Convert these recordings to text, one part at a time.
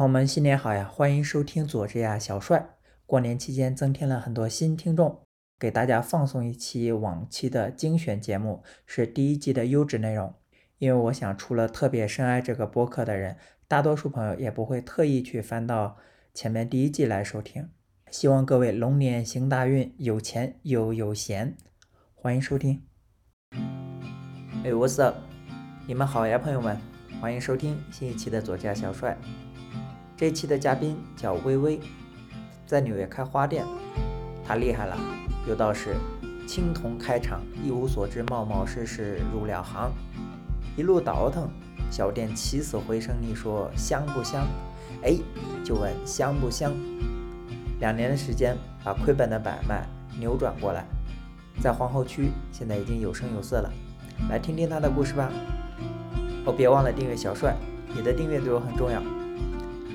朋友们，新年好呀！欢迎收听佐治亚小帅。过年期间增添了很多新听众，给大家放送一期往期的精选节目，是第一季的优质内容。因为我想，除了特别深爱这个播客的人，大多数朋友也不会特意去翻到前面第一季来收听。希望各位龙年行大运，有钱又有闲。欢迎收听。哎，What's up？你们好呀，朋友们，欢迎收听新一期的佐治亚小帅。这期的嘉宾叫微微，在纽约开花店，他厉害了，有道是青铜开场，一无所知，冒冒失失入了行，一路倒腾，小店起死回生，你说香不香？哎，就问香不香？两年的时间，把亏本的买卖扭转过来，在皇后区现在已经有声有色了，来听听他的故事吧。哦，别忘了订阅小帅，你的订阅对我很重要。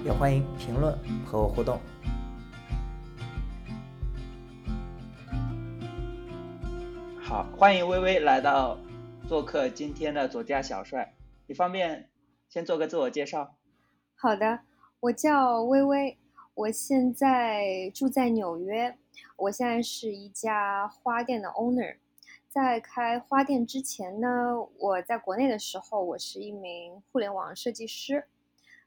也欢迎评论和我互动。好，欢迎微微来到做客今天的左家小帅。你方便先做个自我介绍？好的，我叫微微，我现在住在纽约。我现在是一家花店的 owner。在开花店之前呢，我在国内的时候，我是一名互联网设计师。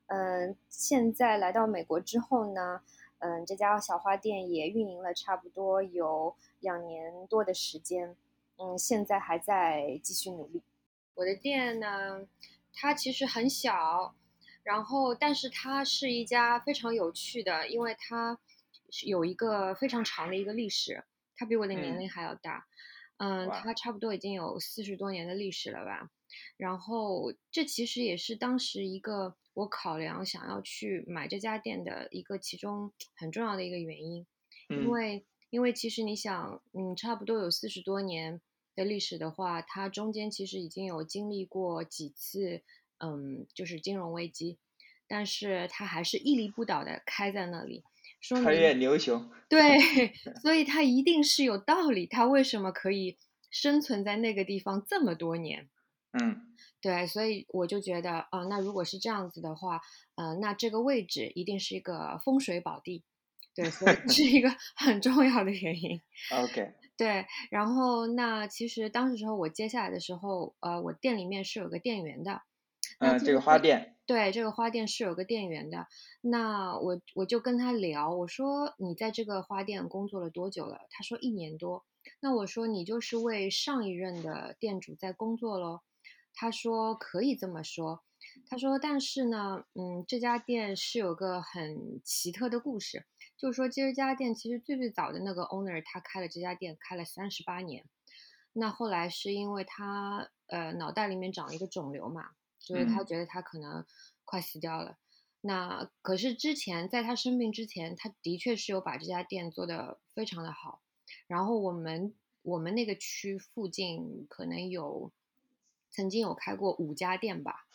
嗯，现在来到美国之后呢，嗯，这家小花店也运营了差不多有两年多的时间，嗯，现在还在继续努力。我的店呢，它其实很小，然后但是它是一家非常有趣的，因为它有一个非常长的一个历史，它比我的年龄还要大，嗯，它差不多已经有四十多年的历史了吧。然后这其实也是当时一个。我考量想要去买这家店的一个其中很重要的一个原因，因为因为其实你想，嗯，差不多有四十多年的历史的话，它中间其实已经有经历过几次，嗯，就是金融危机，但是它还是屹立不倒的开在那里，说穿越牛熊，对，所以它一定是有道理，它为什么可以生存在那个地方这么多年？嗯。对，所以我就觉得，啊，那如果是这样子的话，呃，那这个位置一定是一个风水宝地，对，所以是一个 很重要的原因。OK。对，然后那其实当时时候我接下来的时候，呃，我店里面是有个店员的。嗯，这个花店。对，这个花店是有个店员的。那我我就跟他聊，我说你在这个花店工作了多久了？他说一年多。那我说你就是为上一任的店主在工作喽？他说可以这么说，他说但是呢，嗯，这家店是有个很奇特的故事，就是说这家店其实最最早的那个 owner 他开了这家店开了三十八年，那后来是因为他呃脑袋里面长了一个肿瘤嘛，所以他觉得他可能快死掉了。那可是之前在他生病之前，他的确是有把这家店做得非常的好，然后我们我们那个区附近可能有。曾经有开过五家店吧，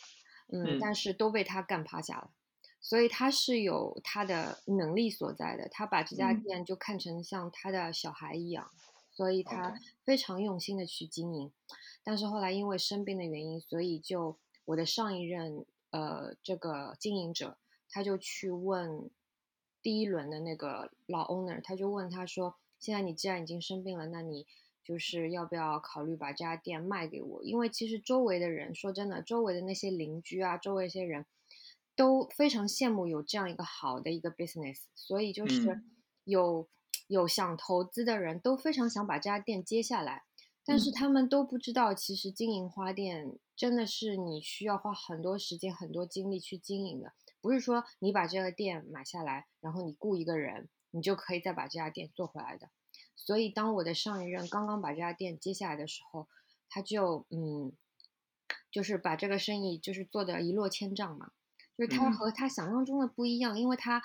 嗯，但是都被他干趴下了，所以他是有他的能力所在的，他把这家店就看成像他的小孩一样，所以他非常用心的去经营。但是后来因为生病的原因，所以就我的上一任呃这个经营者，他就去问第一轮的那个老 owner，他就问他说：“现在你既然已经生病了，那你？”就是要不要考虑把这家店卖给我？因为其实周围的人，说真的，周围的那些邻居啊，周围一些人都非常羡慕有这样一个好的一个 business，所以就是有有想投资的人都非常想把这家店接下来，但是他们都不知道，其实经营花店真的是你需要花很多时间、很多精力去经营的，不是说你把这个店买下来，然后你雇一个人，你就可以再把这家店做回来的。所以，当我的上一任刚刚把这家店接下来的时候，他就嗯，就是把这个生意就是做的一落千丈嘛。就是他和他想象中的不一样，因为他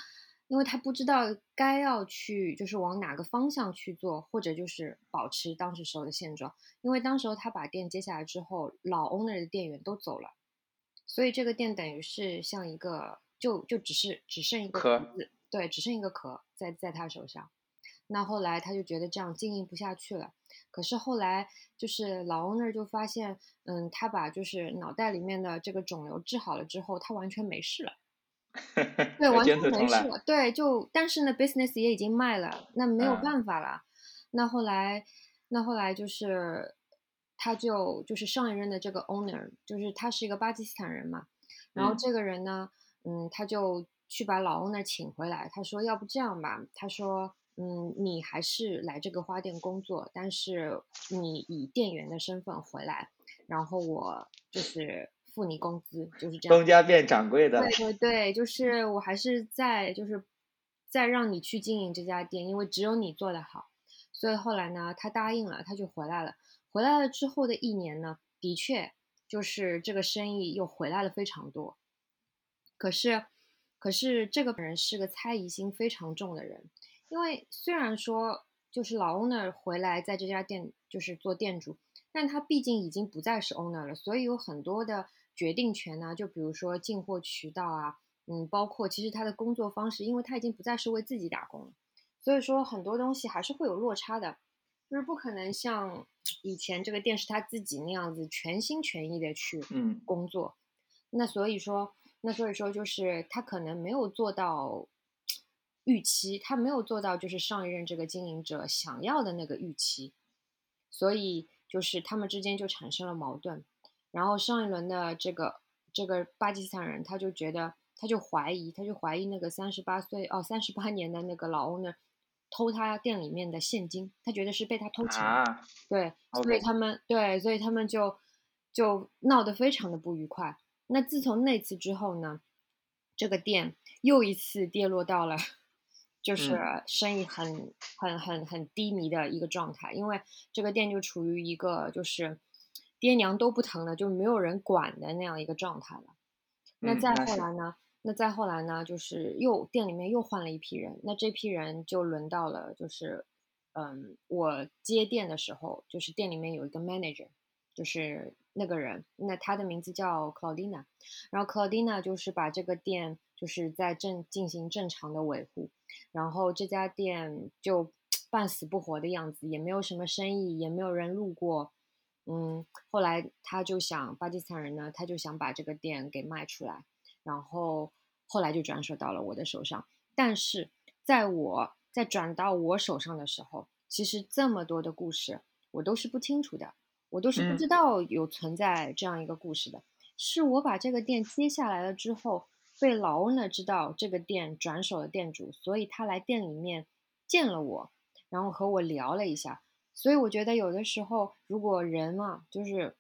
因为他不知道该要去就是往哪个方向去做，或者就是保持当时时候的现状。因为当时候他把店接下来之后，老 owner 的店员都走了，所以这个店等于是像一个就就只是只剩一个壳，对，只剩一个壳在在他手上。那后来他就觉得这样经营不下去了，可是后来就是老 owner 就发现，嗯，他把就是脑袋里面的这个肿瘤治好了之后，他完全没事了。对，完全。没事了。对，就但是呢，business 也已经卖了，那没有嗯办法了。那后来，那后来就是，他就就是上一任的这个 owner，就是他是一个巴基斯坦人嘛，然后嗯这个人呢，嗯，他就去把老 owner 请回来，他说要不这样吧，他说。嗯，你还是来这个花店工作，但是你以店员的身份回来，然后我就是付你工资，就是这样。东家变掌柜的对。对对，就是我还是在就是在让你去经营这家店，因为只有你做得好。所以后来呢，他答应了，他就回来了。回来了之后的一年呢，的确就是这个生意又回来了非常多。可是，可是这个人是个猜疑心非常重的人，因为虽然说就是老 owner 回来在这家店就是做店主，但他毕竟已经不再是 owner 了，所以有很多的决定权呢，就比如说进货渠道啊，嗯，包括其实他的工作方式，因为他已经不再是为自己打工了，所以说很多东西还是会有落差的，就是不可能像 以前这个店是他自己那样子全心全意的去嗯。工作，那所以说，那所以说就是他可能没有做到预期，他没有做到就是上一任这个经营者想要的那个预期，所以就是他们之间就产生了矛盾。然后上一轮的这个这个巴基斯坦人，他就觉得他就怀疑，他就怀疑那个三十八岁哦三十八年的那个老 owner 偷他店里面的现金，他觉得是被他偷钱。啊，对，所以他们对，所以他们就就闹得非常的不愉快。那自从那次之后呢，这个店又一次跌落到了就是嗯生意很很很很低迷的一个状态，因为这个店就处于一个就是爹娘都不疼的，就没有人管的那样一个状态了。那再后来呢？那再后来呢？就是又店里面又换了一批人，那这批人就轮到了，就是，嗯，我接店的时候，就是店里面有一个 manager，就是那个人，那他的名字叫 Claudina，然后 Claudina 就是把这个店就是在正进行正常的维护，然后这家店就 半死不活的样子，也没有什么生意，也没有人路过，嗯，后来他就想巴基斯坦人呢，他就想把这个店给卖出来。然后后来就转手到了我的手上。但是在我在转到我手上的时候，其实这么多的故事我都是不清楚的，我都是不嗯知道有存在这样一个故事的。是我把这个店接下来了之后，被老 owner 知道这个店转手的店主，所以他来店里面见了我，然后和我聊了一下。所以我觉得有的时候，如果人嘛，就是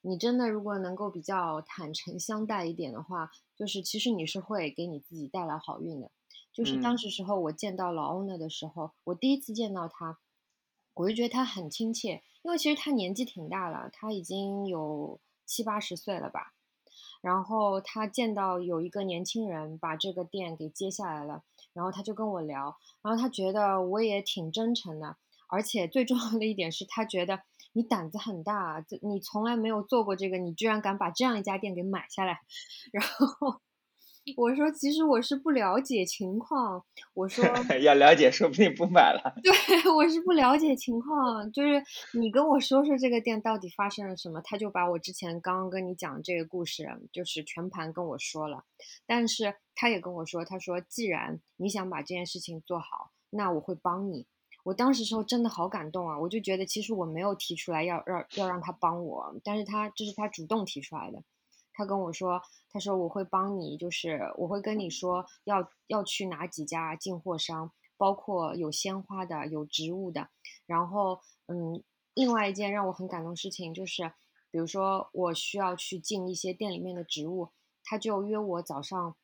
你真的如果能够比较坦诚相待一点的话，就是其实你是会给你自己带来好运的。就是当嗯时时候我见到老 owner 的时候，我第一次见到他，我就觉得他很亲切，因为其实他年纪挺大了，他已经有七八十岁了吧。然后他见到有一个年轻人把这个店给接下来了，然后他就跟我聊，然后他觉得我也挺真诚的，而且最重要的一点是他觉得你胆子很大，你从来没有做过这个，你居然敢把这样一家店给买下来。然后我说，其实我是不了解情况，我说 要了解，说不定不买了。对，我是不了解情况，就是你跟我说说这个店到底发生了什么，他就把我之前刚刚跟你讲这个故事，就是全盘跟我说了。但是他也跟我说，他说既然你想把这件事情做好，那我会帮你。我当时时候真的好感动啊，我就觉得其实我没有提出来要让要让他帮我，但是他这是他主动提出来的。他跟我说，他说我会帮你，就是我会跟你说要要去哪几家进货商，包括有鲜花的，有植物的。然后，嗯，另外一件让我很感动事情就是，比如说我需要去进一些店里面的植物，他就约我早上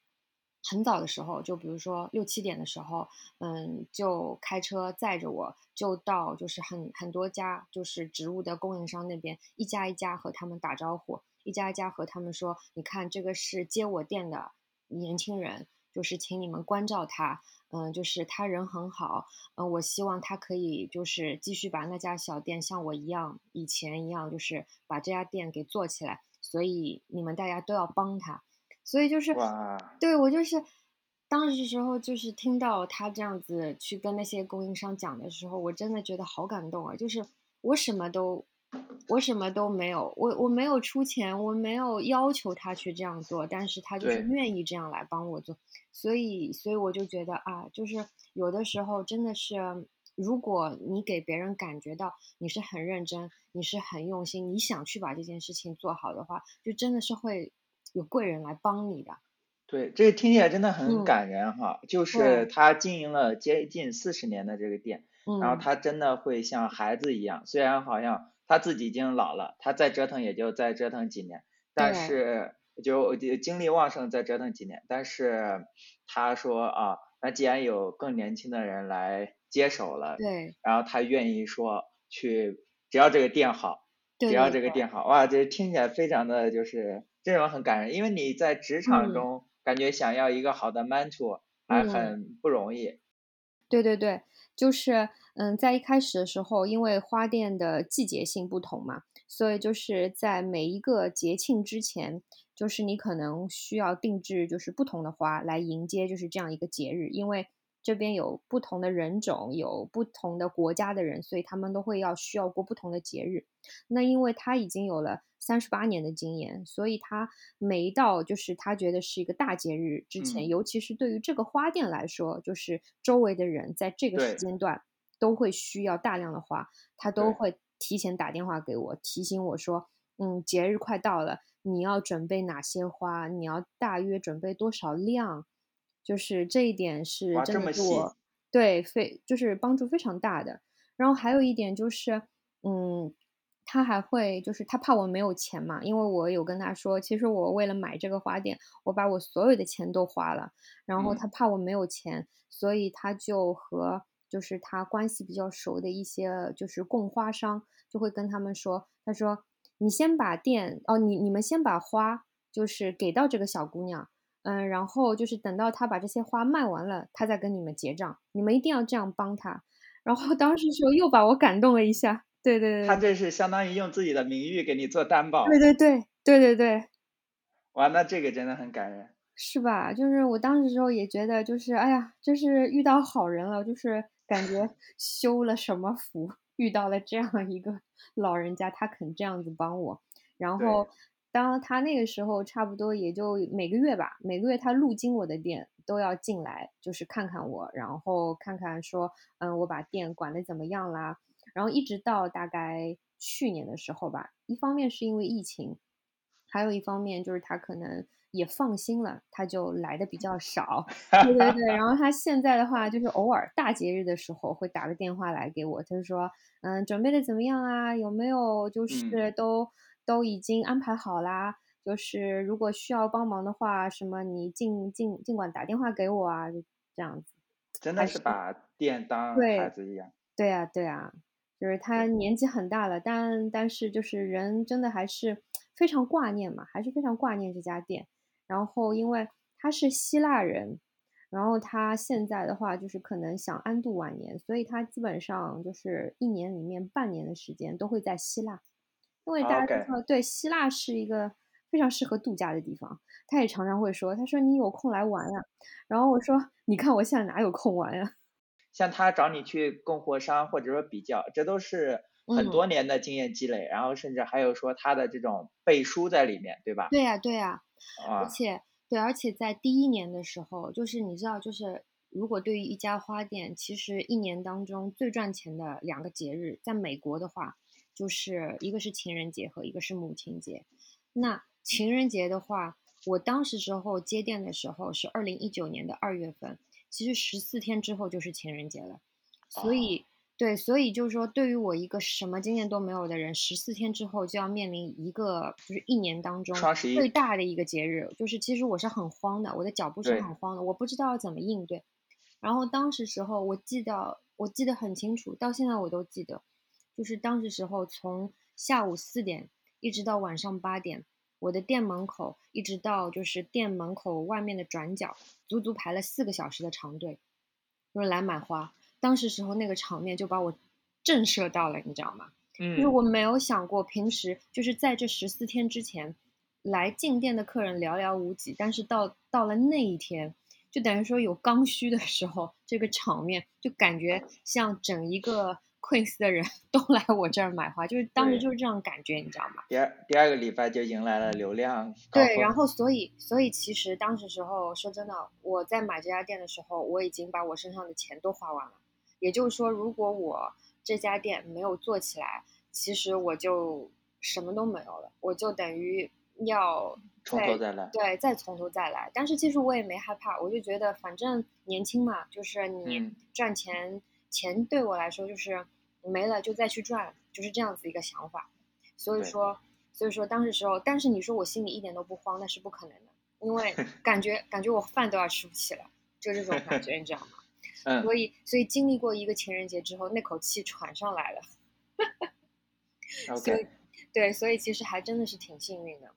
很早的时候，就比如说六七点的时候，嗯，就开车载着我，就到就是很很多家就是植物的供应商那边，一家一家和他们打招呼。一家一家和他们说：“你看，这个是接我店的年轻人，就是请你们关照他。嗯，就是他人很好。嗯，我希望他可以就是继续把那家小店像我一样，以前一样，就是把这家店给做起来。所以你们大家都要帮他。所以就是，对我就是当时时候就是听到他这样子去跟那些供应商讲的时候，我真的觉得好感动啊！就是我什么都我什么都没有，我我没有出钱，我没有要求他去这样做，但是他就是愿意这样来帮我做，所以所以我就觉得啊，就是有的时候真的是，如果你给别人感觉到你是很认真，你是很用心，你想去把这件事情做好的话，就真的是会有贵人来帮你的。对，这个听起来真的很嗯感人哈。就是他经营了接近四十年的这个店，然后嗯，他真的会像孩子一样，虽然好像他自己已经老了，他再折腾也就再折腾几年，但是就就精力旺盛再折腾几年，但是他说啊，那既然有更年轻的人来接手了，对。然后他愿意说去，只要这个店好，对只要这个店好，哇，这听起来非常的就是这种很感人，因为你在职场嗯。中感觉想要一个好的 mentor 还嗯。很不容易，对对对，就是嗯，在一开始的时候，因为花店的季节性不同嘛，所以就是在每一个节庆之前，就是你可能需要定制就是不同的花来迎接就是这样一个节日，因为这边有不同的人种，有不同的国家的人，所以他们都会要需要过不同的节日。那因为他已经有了三十八年的经验，所以他每一到就是他觉得是一个大节日之前，嗯。尤其是对于这个花店来说，就是周围的人在这个时间段都会需要大量的花，他都会提前打电话给我，提醒我说，嗯，节日快到了，你要准备哪些花，你要大约准备多少量，就是这一点是哇，真的对我。对非就是帮助非常大的。然后还有一点就是，嗯，他还会就是他怕我没有钱嘛，因为我有跟他说，其实我为了买这个花店，我把我所有的钱都花了，然后嗯。他怕我没有钱，所以他就和就是他关系比较熟的一些就是供花商，就会跟他们说，他说你先把店哦，你你们先把花就是给到这个小姑娘。嗯，然后就是等到她把这些花卖完了，她再跟你们结账。你们一定要这样帮她。然后当时说又把我感动了一下，对对对他对这是相当于用自己的名誉给你做担保，对对对对对对，哇，那这个真的很感人。是吧？就是我当时时候也觉得，就是哎呀，就是遇到好人了，就是感觉修了什么福，遇到了这样一个 老人家，他肯这样子帮我。然，后当他那个时候差不多也就每个月吧，每个月他路经我的店都要进来，就是看看我，然后看看说，嗯，我把店管的怎么样啦。然后一直到大概去年的时候吧，一方面是因为疫情，还有一方面就是他可能也放心了，他就来的比较 少。对对对，然后他现在的话，就是偶尔大节日的时候会打个电话来给我，他就说，嗯，准备的怎么样啊？有没有就嗯，是都都已经安排好啦？就是如果需要帮忙的话，什么你尽尽尽管打电话给我啊，就这样子。真的是把店当孩对子一样。对啊对啊，就是他，年纪很大了，但但是就是人真的还是非常挂念嘛，还是非常挂念这家店。然后因为他是希腊人，然后他现在的话就是可能想安度晚年，所以他基本上就是一年里面半年的时间都会在希腊，因为大家都知道，对，希腊是一个非常适合度假的地方。他也常常会说，他说你有空来玩呀，然后我说你看我现在哪有空玩呀？像他找你去供货商或者说比较，这都是很嗯，多年的经验积累，然后甚至还有说他的这种背书在里面，对吧？对呀对呀，而啊，且对，而且在第一年的时候，就是你知道，就是如果对于一家花店，其实一年当中最赚钱的两个节日，在美国的话，就是一个是情人节和一个是母亲节。那情人节的话，我当时时候接店的时候是二零一九年的二月份，其实十四天之后就是情人节了，所哦，以对，所以就是说，对于我一个什么经验都没有的人，十四天之后就要面临一个就是一年当中最大的一个节日，就是其实我是很慌的，我的脚步是，很慌的，我不知道要怎么应对。然后当时时候我记得我记得很清楚，到现在我都记得，就是当时时候从下午四点一直到晚上八点，我的店门口一直到就是店门口外面的转角，足足排了四个小时的长队，就是来买花。当时时候那个场面就把我震慑到了，你知道吗？就是嗯，我没有想过，平时就是在这十四天之前，来进店的客人寥寥无几，但是到到了那一天，就等于说有刚需的时候，这个场面就感觉像整一个 Queens 的人都来我这儿买花，就是当时就是这样感觉，你知道吗？第二第二个礼拜就迎来了流量高对，然。后所以所以其实当时时候说真的，我在买这家店的时候，我已经把我身上的钱都花完了。也就是说，如果我这家店没有做起来，其实我就什么都没有了，我就等于要从头再来。对，再从头再来。但是其实我也没害怕，我就觉得反正年轻嘛，就是你嗯赚钱，钱对我来说就是没了就再去赚，就是这样子一个想法。所以说，所以说当时时候，但是你说我心里一点都不慌，那是不可能的，因为 感觉感觉我饭都要吃不起了，就这种感觉，你知道吗？嗯所以所以经历过一个情人节之后，那口气喘上来了。所以，OK。对，所以其实还真的是挺幸运的。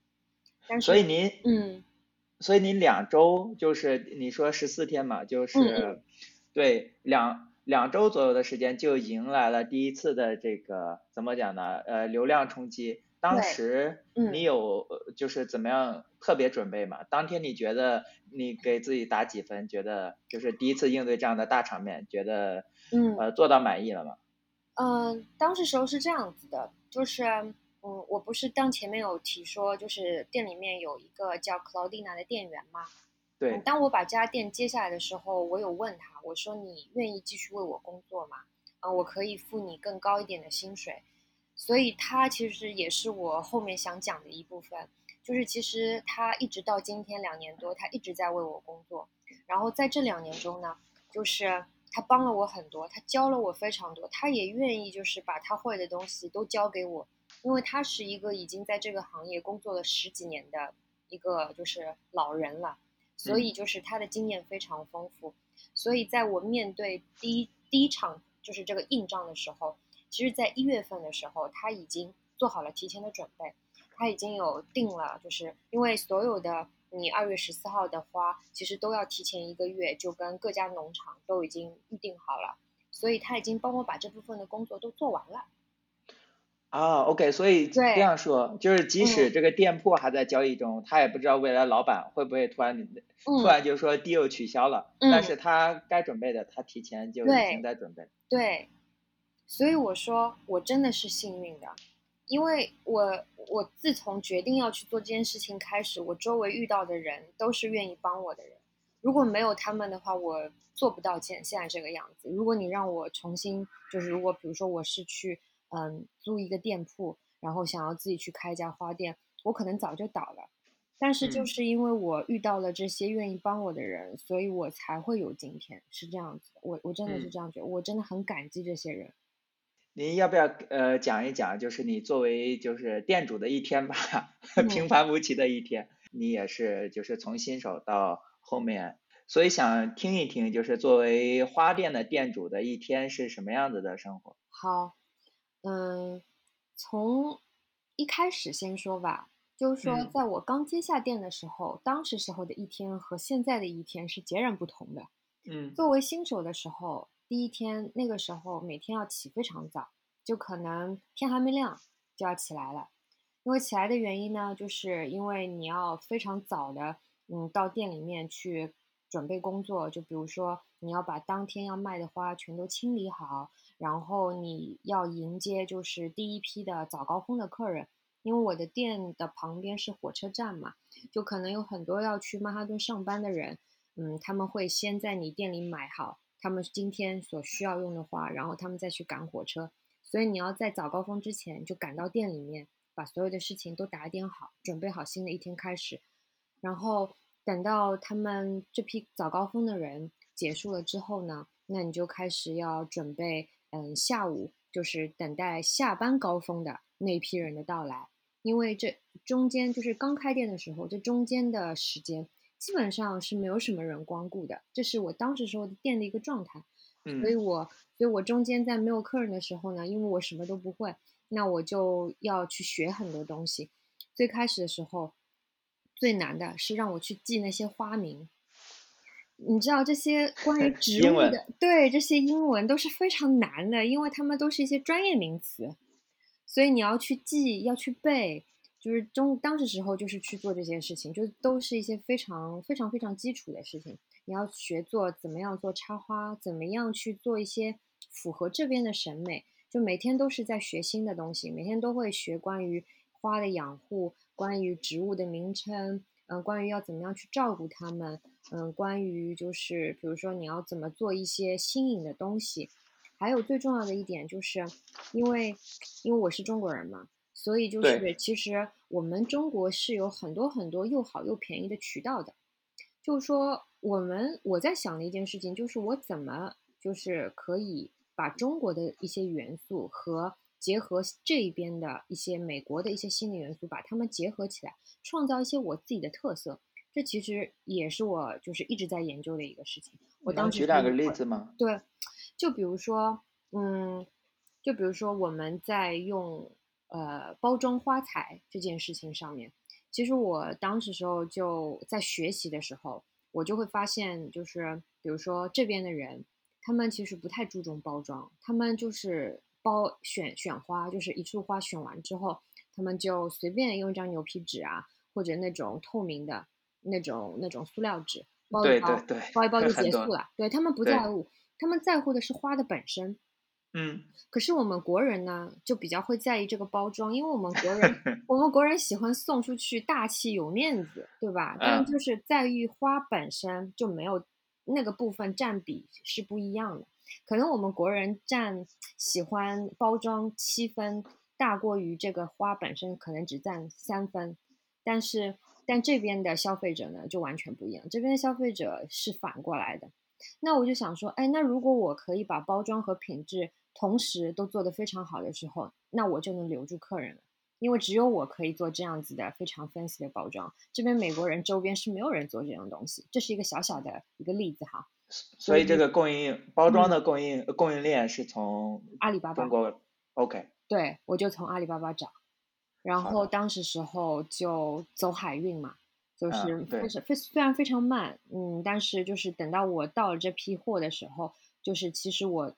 但是，所以您嗯。所以您两周就是你说十四天嘛，就是、嗯对两两周左右的时间就迎来了第一次的这个怎么讲呢？呃，流量冲击。当时嗯你有呃就是怎么样特别准备吗？当天你觉得你给自己打几分？觉得就是第一次应对这样的大场面，觉得嗯呃做到满意了吗？嗯，当时时候是这样子的，就是嗯，我不是当前面有提说，就是店里面有一个叫 Claudina 的店员嘛。对嗯，当我把这家店接下来的时候，我有问他，我说你愿意继续为我工作吗？嗯，我可以付你更高一点的薪水。所以他其实也是我后面想讲的一部分，就是其实他一直到今天两年多，他一直在为我工作。然后在这两年中呢，就是他帮了我很多，他教了我非常多，他也愿意就是把他会的东西都教给我，因为他是一个已经在这个行业工作了十几年的一个就是老人了，所以就是他的经验非常丰富。所以在我面对第一第一场就是这个硬仗的时候，其实在一月份的时候，他已经做好了提前的准备，他已经有定了，就是因为所有的你二月十四号的花，其实都要提前一个月就跟各家农场都已经预定好了，所以他已经帮我把这部分的工作都做完了。啊，OK，所以这样说，就是即使嗯这个店铺还在交易中，他也不知道未来老板会不会突然突嗯，然就说 deal 取消了，但嗯是他该准备的，他提前就已经在准备。对，所以我说我真的是幸运的，因为我我自从决定要去做这件事情开始，我周围遇到的人都是愿意帮我的人。如果没有他们的话，我做不到现现在这个样子。如果你让我重新，就是如果比如说我是去嗯租一个店铺，然后想要自己去开一家花店，我可能早就倒了。但是就嗯是因为我遇到了这些愿意帮我的人，所以我才会有今天，是这样子的。我我真的是嗯这样觉得，我真的很感激这些人。您要不要呃讲一讲，就是你作为就是店主的一天吧，嗯 平凡无奇的一天，你也是就是从新手到后面，所以想听一听，就是作为花店的店主的一天是什么样子的生活？好，嗯，从一开始先说吧，就是说，嗯在我刚接下店的时候，当时时候的一天和现在的一天是截然不同的。嗯作为新手的时候，第一天那个时候每天要起非常早，就可能天还没亮就要起来了。因为起来的原因呢，就是因为你要非常早的，嗯，到店里面去准备工作。就比如说，你要把当天要卖的花全都清理好，然后你要迎接就是第一批的早高峰的客人。因为我的店的旁边是火车站嘛，就可能有很多要去曼哈顿上班的人，嗯，他们会先在你店里买好他们今天所需要用的花，然后他们再去赶火车。所以你要在早高峰之前就赶到店里面，把所有的事情都打点好，准备好新的一天开始。然后等到他们这批早高峰的人结束了之后呢，那你就开始要准备，嗯，下午就是等待下班高峰的那一批人的到来。因为这中间就是刚开店的时候，这中间的时间基本上是没有什么人光顾的，这是我当时时候的店的一个状态。所以嗯我，所以我中间在没有客人的时候呢，因为我什么都不会，那我就要去学很多东西。最开始的时候，最难的是让我去记那些花名。你知道这些 关于植物的，对这些英文都是非常难的，因为它们都是一些专业名词，所以你要去记，要去背。就是中当时时候就是去做这些事情，就都是一些非常非常非常基础的事情。你要学做怎么样做插花，怎么样去做一些符合这边的审美，就每天都是在学新的东西，每天都会学关于花的养护，关于植物的名称，嗯，关于要怎么样去照顾它们，嗯，关于就是比如说你要怎么做一些新颖的东西，还有最重要的一点就是，因为因为我是中国人嘛。所以就是，其实我们中国是有很多很多又好又便宜的渠道的。就是说，我们我在想的一件事情，就是我怎么就是可以把中国的一些元素和结合这边的一些美国的一些新的元素，把它们结合起来，创造一些我自己的特色。这其实也是我就是一直在研究的一个事情。我当时举两个例子吗？对，就比如说，嗯，就比如说我们在用。呃，包装花材这件事情上面，其实我当时时候就在学习的时候，我就会发现，就是比如说这边的人，他们其实不太注重包装，他们就是包选选花，就是一束花选完之后，他们就随便用一张牛皮纸啊，或者那种透明的那种那种塑料纸包一包，包一包就结束了。对他们不在乎，他们在乎的是花的本身。嗯，可是我们国人呢，就比较会在意这个包装，因为我们国人，我们国人喜欢送出去大气有面子，对吧？但就是在于花本身就没有那个部分占比是不一样的，可能我们国人占喜欢包装七分，大过于这个花本身可能只占三分，但是但这边的消费者呢就完全不一样，这边的消费者是反过来的，那我就想说，哎，那如果我可以把包装和品质。同时都做得非常好的时候，那我就能留住客人了，因为只有我可以做这样子的非常 fancy 的包装。这边美国人周边是没有人做这种东西，这是一个小小的一个例子哈。所以这个供应包装的供应供应链是从阿里巴巴中国 OK 对，我就从阿里巴巴找，然后当时时候就走海运嘛，就是非常非虽然非常慢，嗯，但是就是等到我到了这批货的时候，就是其实我。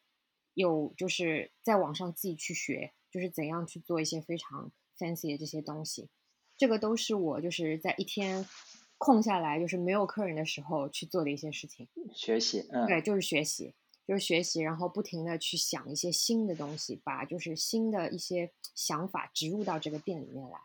有就是在网上自己去学，就是怎样去做一些非常 fancy 的这些东西，这个都是我就是在一天空下来就是没有客人的时候去做的一些事情。学习，嗯，对，就是学习，就是学习，然后不停的去想一些新的东西，把就是新的一些想法植入到这个店里面来，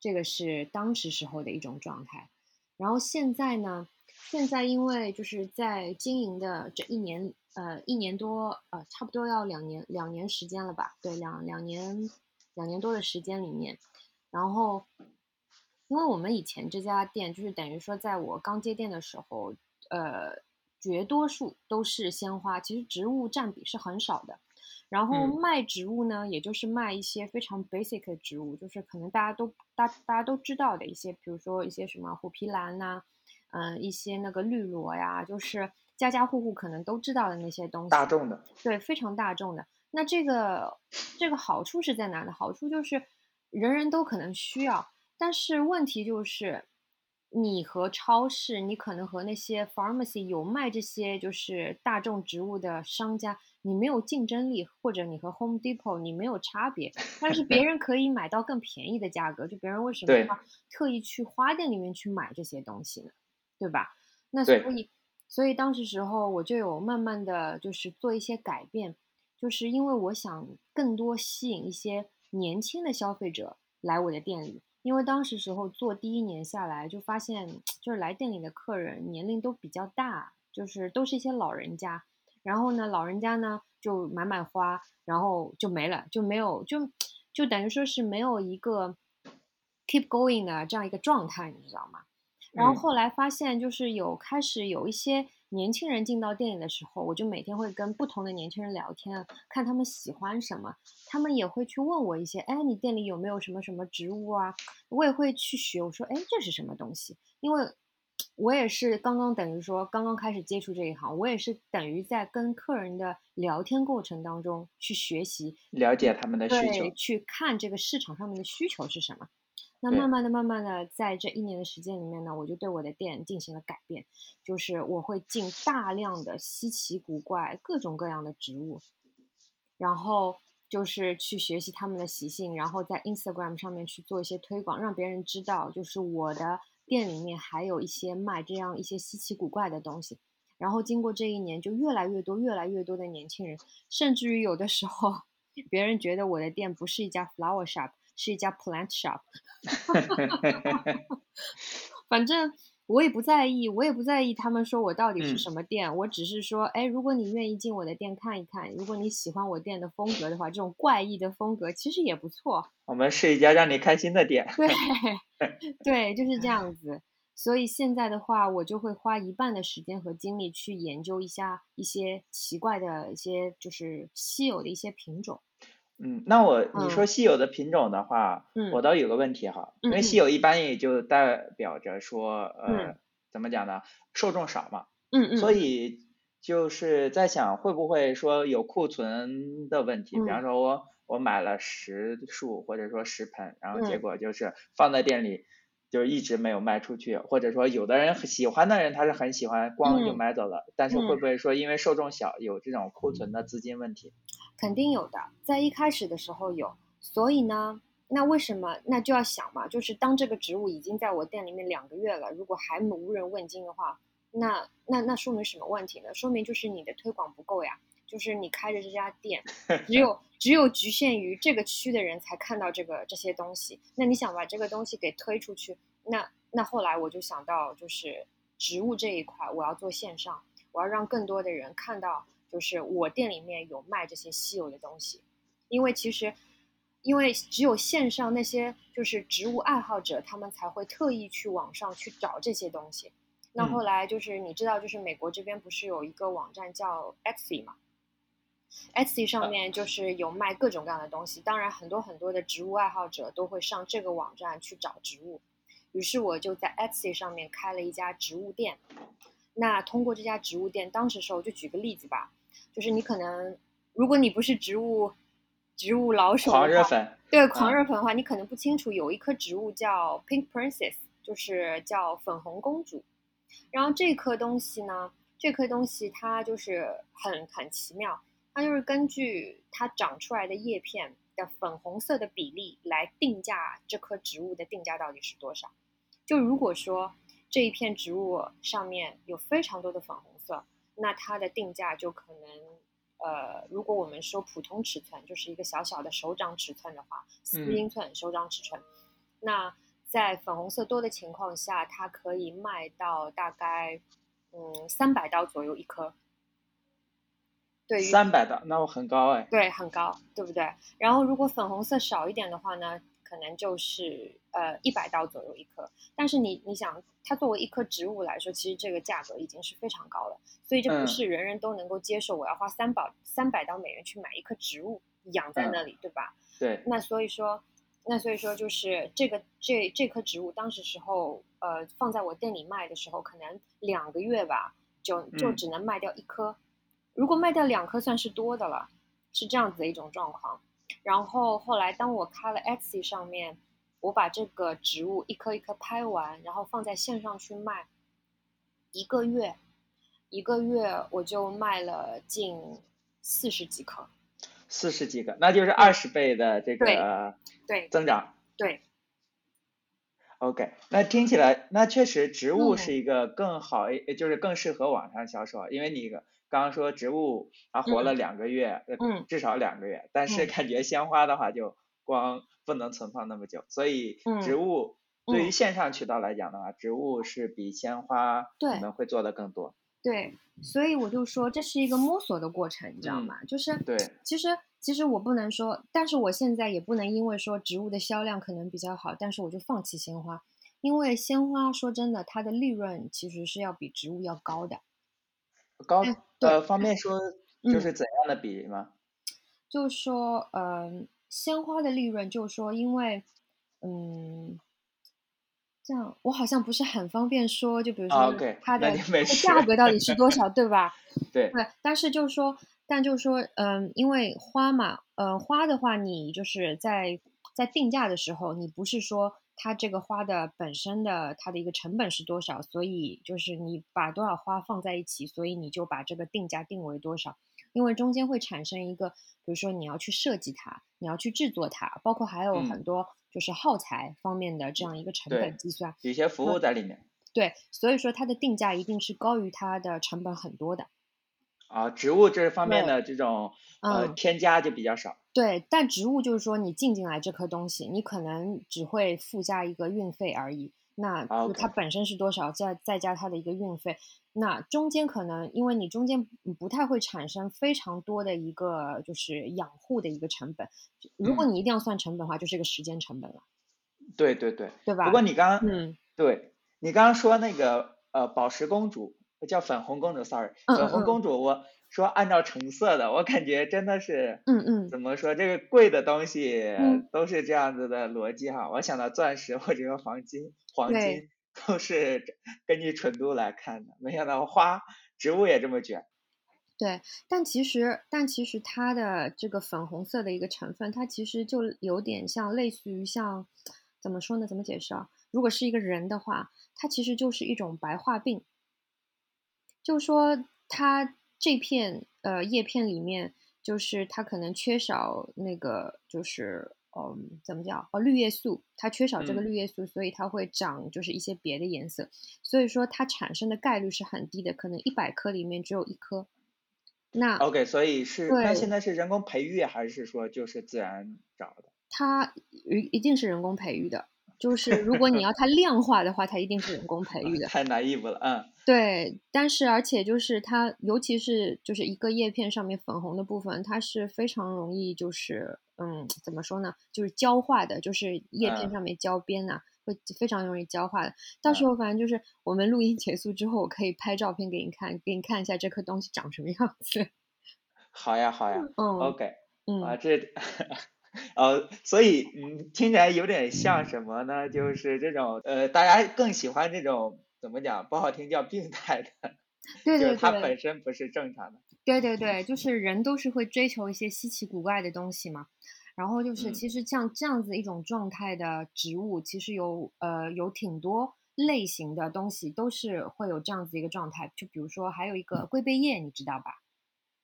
这个是当时时候的一种状态。然后现在呢，现在因为就是在经营的这一年。呃，一年多，呃，差不多要两年，两年时间了吧？对，两两年，两年多的时间里面，然后，因为我们以前这家店就是等于说，在我刚接店的时候，呃，绝多数都是鲜花，其实植物占比是很少的。然后卖植物呢，也就是卖一些非常 basic 的植物，就是可能大家都大大家都知道的一些，比如说一些什么虎皮兰呐，嗯，一些那个绿萝呀，就是。家家户户可能都知道的那些东西，大众的，对，非常大众的。那这个这个好处是在哪呢？好处就是人人都可能需要，但是问题就是你和超市，你可能和那些 pharmacy 有卖这些就是大众植物的商家，你没有竞争力，或者你和 Home Depot 你没有差别，但是别人可以买到更便宜的价格，就别人为什么要特意去花店里面去买这些东西呢？对吧？那所以。所以当时时候我就有慢慢的就是做一些改变，就是因为我想更多吸引一些年轻的消费者来我的店里，因为当时时候做第一年下来就发现，就是来店里的客人年龄都比较大，就是都是一些老人家，然后呢，老人家呢就买买花，然后就没了，就没有就就等于说是没有一个 keep going 的这样一个状态，你知道吗？然后后来发现，就是有开始有一些年轻人进到店里的时候，我就每天会跟不同的年轻人聊天，看他们喜欢什么，他们也会去问我一些，哎，你店里有没有什么什么植物啊？我也会去学，我说，哎，这是什么东西？因为我也是刚刚等于说刚刚开始接触这一行，我也是等于在跟客人的聊天过程当中去学习，了解他们的需求，去看这个市场上面的需求是什么。那慢慢的、慢慢的，在这一年的时间里面呢，我就对我的店进行了改变，就是我会进大量的稀奇古怪、各种各样的植物，然后就是去学习他们的习性，然后在 Instagram 上面去做一些推广，让别人知道，就是我的店里面还有一些卖这样一些稀奇古怪的东西。然后经过这一年，就越来越多、越来越多的年轻人，甚至于有的时候，别人觉得我的店不是一家 flower shop，是一家 plant shop。反正我也不在意，我也不在意他们说我到底是嗯什么店，我只是说，哎，如果你愿意进我的店看一看，如果你喜欢我店的风格的话，这种怪异的风格其实也不错。我们是一家让你开心的店。对，对，就是这样子。所以现在的话，我就会花一半的时间和精力去研究一下一些奇怪的一些就是稀有的一些品种。嗯，那我你说嗯。稀有的品种的话，嗯。我倒有个问题哈，因为稀有一般也就代表着说，呃嗯，怎么讲呢，受众少嘛，嗯嗯，所。以就是在想会不会说有库存的问题，比方嗯。说我我买了十束或者说十盆，然后结嗯。果就是放在店里。就是一直没有卖出去，或者说有的人喜欢的人他是很喜欢，光就嗯。买走了，但是会嗯。不会说因为受众小有这种库存的资金问题？肯定有的，在一开始的时候有。所以呢，那为什么？那就要想嘛，就是当这个植物已经在我店里面两个月了，如果还无人问津的话，那那那说明什么问题呢？说明就是你的推广不够呀。就是你开着这家店，只有只有局限于这个区的人才看到这个这些东西。那你想把这个东西给推出去，那那后来我就想到，就是植物这一块，我要做线上，我要让更多的人看到，就是我店里面有卖这些稀有的东西。因为其实，因为只有线上那些就是植物爱好者，他们才会特意去网上去找这些东西。那嗯后来就是你知道，就是美国这边不是有一个网站叫 Etsy 嘛？Etsy 上啊面就是有卖各种各样的东西，当然很多很多的植物爱好者都会上这个网站去找植物。于是我就在 Etsy 上面开了一家植物店。那通过这家植物店，当时时候就举个例子吧，就是你可能如果你不是植物植物老手狂热粉，对狂嗯热粉的话，你可能不清楚有一棵植物叫 Pink Princess，就是叫粉红公主。然后这颗东西呢，这颗东西它就是很很奇妙，它就是根据它长出来的叶片的粉红色的比例来定价这棵植物的定价到底是多少。就如果说这一片植物上面有非常多的粉红色，那它的定价就可能，呃，如果我们说普通尺寸，就是一个小小的手掌尺寸的话，四嗯英寸手掌尺寸，那在粉红色多的情况下，它可以卖到大概嗯三百刀左右一颗。对于三百的，那我很高哎。对，很高，对不对？然后如果粉红色少一点的话呢，可能就是呃一百刀左右一颗。但是你你想，它作为一棵植物来说，其实这个价格已经是非常高了，所以这嗯不是人人都能够接受。我要花三百三百刀美元去买一棵植物养在嗯那里，对吧？对，那所以说，那所以说就是这个这这棵植物当时时候呃放在我店里卖的时候，可能两个月吧，就就嗯只能卖掉一颗。如果卖掉两颗算是多的了，是这样子的一种状况。然后后来当我开了 Etsy 上面，我把这个植物一颗一颗拍完，然后放在线上去卖，一个月，一个月我就卖了近四十几颗。四十几个，那就是二十倍的这个对增长。对，OK，那听起来，那确实植物嗯是一个更好，呃就是更适合网上销售，因为你刚刚说植物它活了两个月，呃嗯。至少两个月，但是嗯。感觉鲜花的话就光不能存放那么久，所以植嗯物对于嗯。线上渠道来讲的话，植物是比鲜花对你们会做的更多。对，所以我就说这是一个摸索的过程，你知道嗯？吗？就是对。其实其实我不能说，但是我现在也不能因为说植物的销量可能比较好，但是我就放弃鲜花，因为鲜花说真的，它的利润其实是要比植物要高的。高嗯呃，方便说就嗯是怎样的比例吗？就是说，嗯、鲜花的利润，就是说，因为，嗯，这样我好像不是很方便说，就比如啊说它的价格到底是多少，对吧？对，对，但是就是说，但就是说，嗯，因为花嘛，呃，花的话，你就是在在定价的时候，你不是说它这个花的本身的它的一个成本是多少，所以就是你把多少花放在一起，所以你就把这个定价定为多少，因为中间会产生一个，比如说你要去设计它，你要去制作它，包括还有嗯很多就是耗材方面的这样一个成本计算，有些服务在里面。对，所以说它的定价一定是高于它的成本很多的。啊，植物这方面的这种呃嗯添加就比较少。对，但植物就是说你进进来这颗东西，你可能只会附加一个运费而已。那就它本身是多少，再再加它的一个运费，那中间可能因为你中间不太会产生非常多的一个就是养护的一个成本。如果嗯你一定要算成本的话，就是一个时间成本了，对对对。对吧？不过你刚刚嗯对你刚刚说那个呃宝石公主叫粉红公主，sorry，粉红公主，我说按照成色的，我感觉真的是嗯嗯怎么说这个贵的东西嗯都是这样子的逻辑哈。我想到钻石或者说黄金，黄金都是根据纯度来看的，没想到花植物也这么卷。对，但其实，但其实它的这个粉红色的一个成分，它其实就有点像类似于像，怎么说呢？怎么解释啊？如果是一个人的话，它其实就是一种白化病，就说它这片呃叶片里面，就是它可能缺少那个就是嗯怎么讲哦绿叶素，它缺少这个嗯绿叶素，所以它会长就是一些别的颜色，所以说它产生的概率是很低的，可能一百颗里面只有一颗。那 OK，所以是那对现在是人工培育还是说就是自然长的？它一一定是人工培育的，就是如果你要 它量化的话，它一定是人工培育的。太 naive 了，嗯对，但是而且就是它，尤其是就是一个叶片上面粉红的部分，它是非常容易就是嗯怎么说呢，就是焦化的，就是叶片嗯上面焦边呐、会非常容易焦化的。到时候反正就是我们录音结束之后，我可以拍照片给你看，给你看一下这颗东西长什么样子。好呀好呀 嗯，OK 嗯。啊，嗯这，呃，所以嗯，听起来有点像什么呢？就是这种呃，大家更喜欢这种怎么讲？不好听叫病态的，就是对对对它本身不是正常的。对对对，就是人都是会追求一些稀奇古怪的东西嘛。然后就是，嗯其实像这样子一种状态的植物，其实有呃有挺多类型的东西都是会有这样子一个状态。就比如说还有一个龟背叶，你知道吧？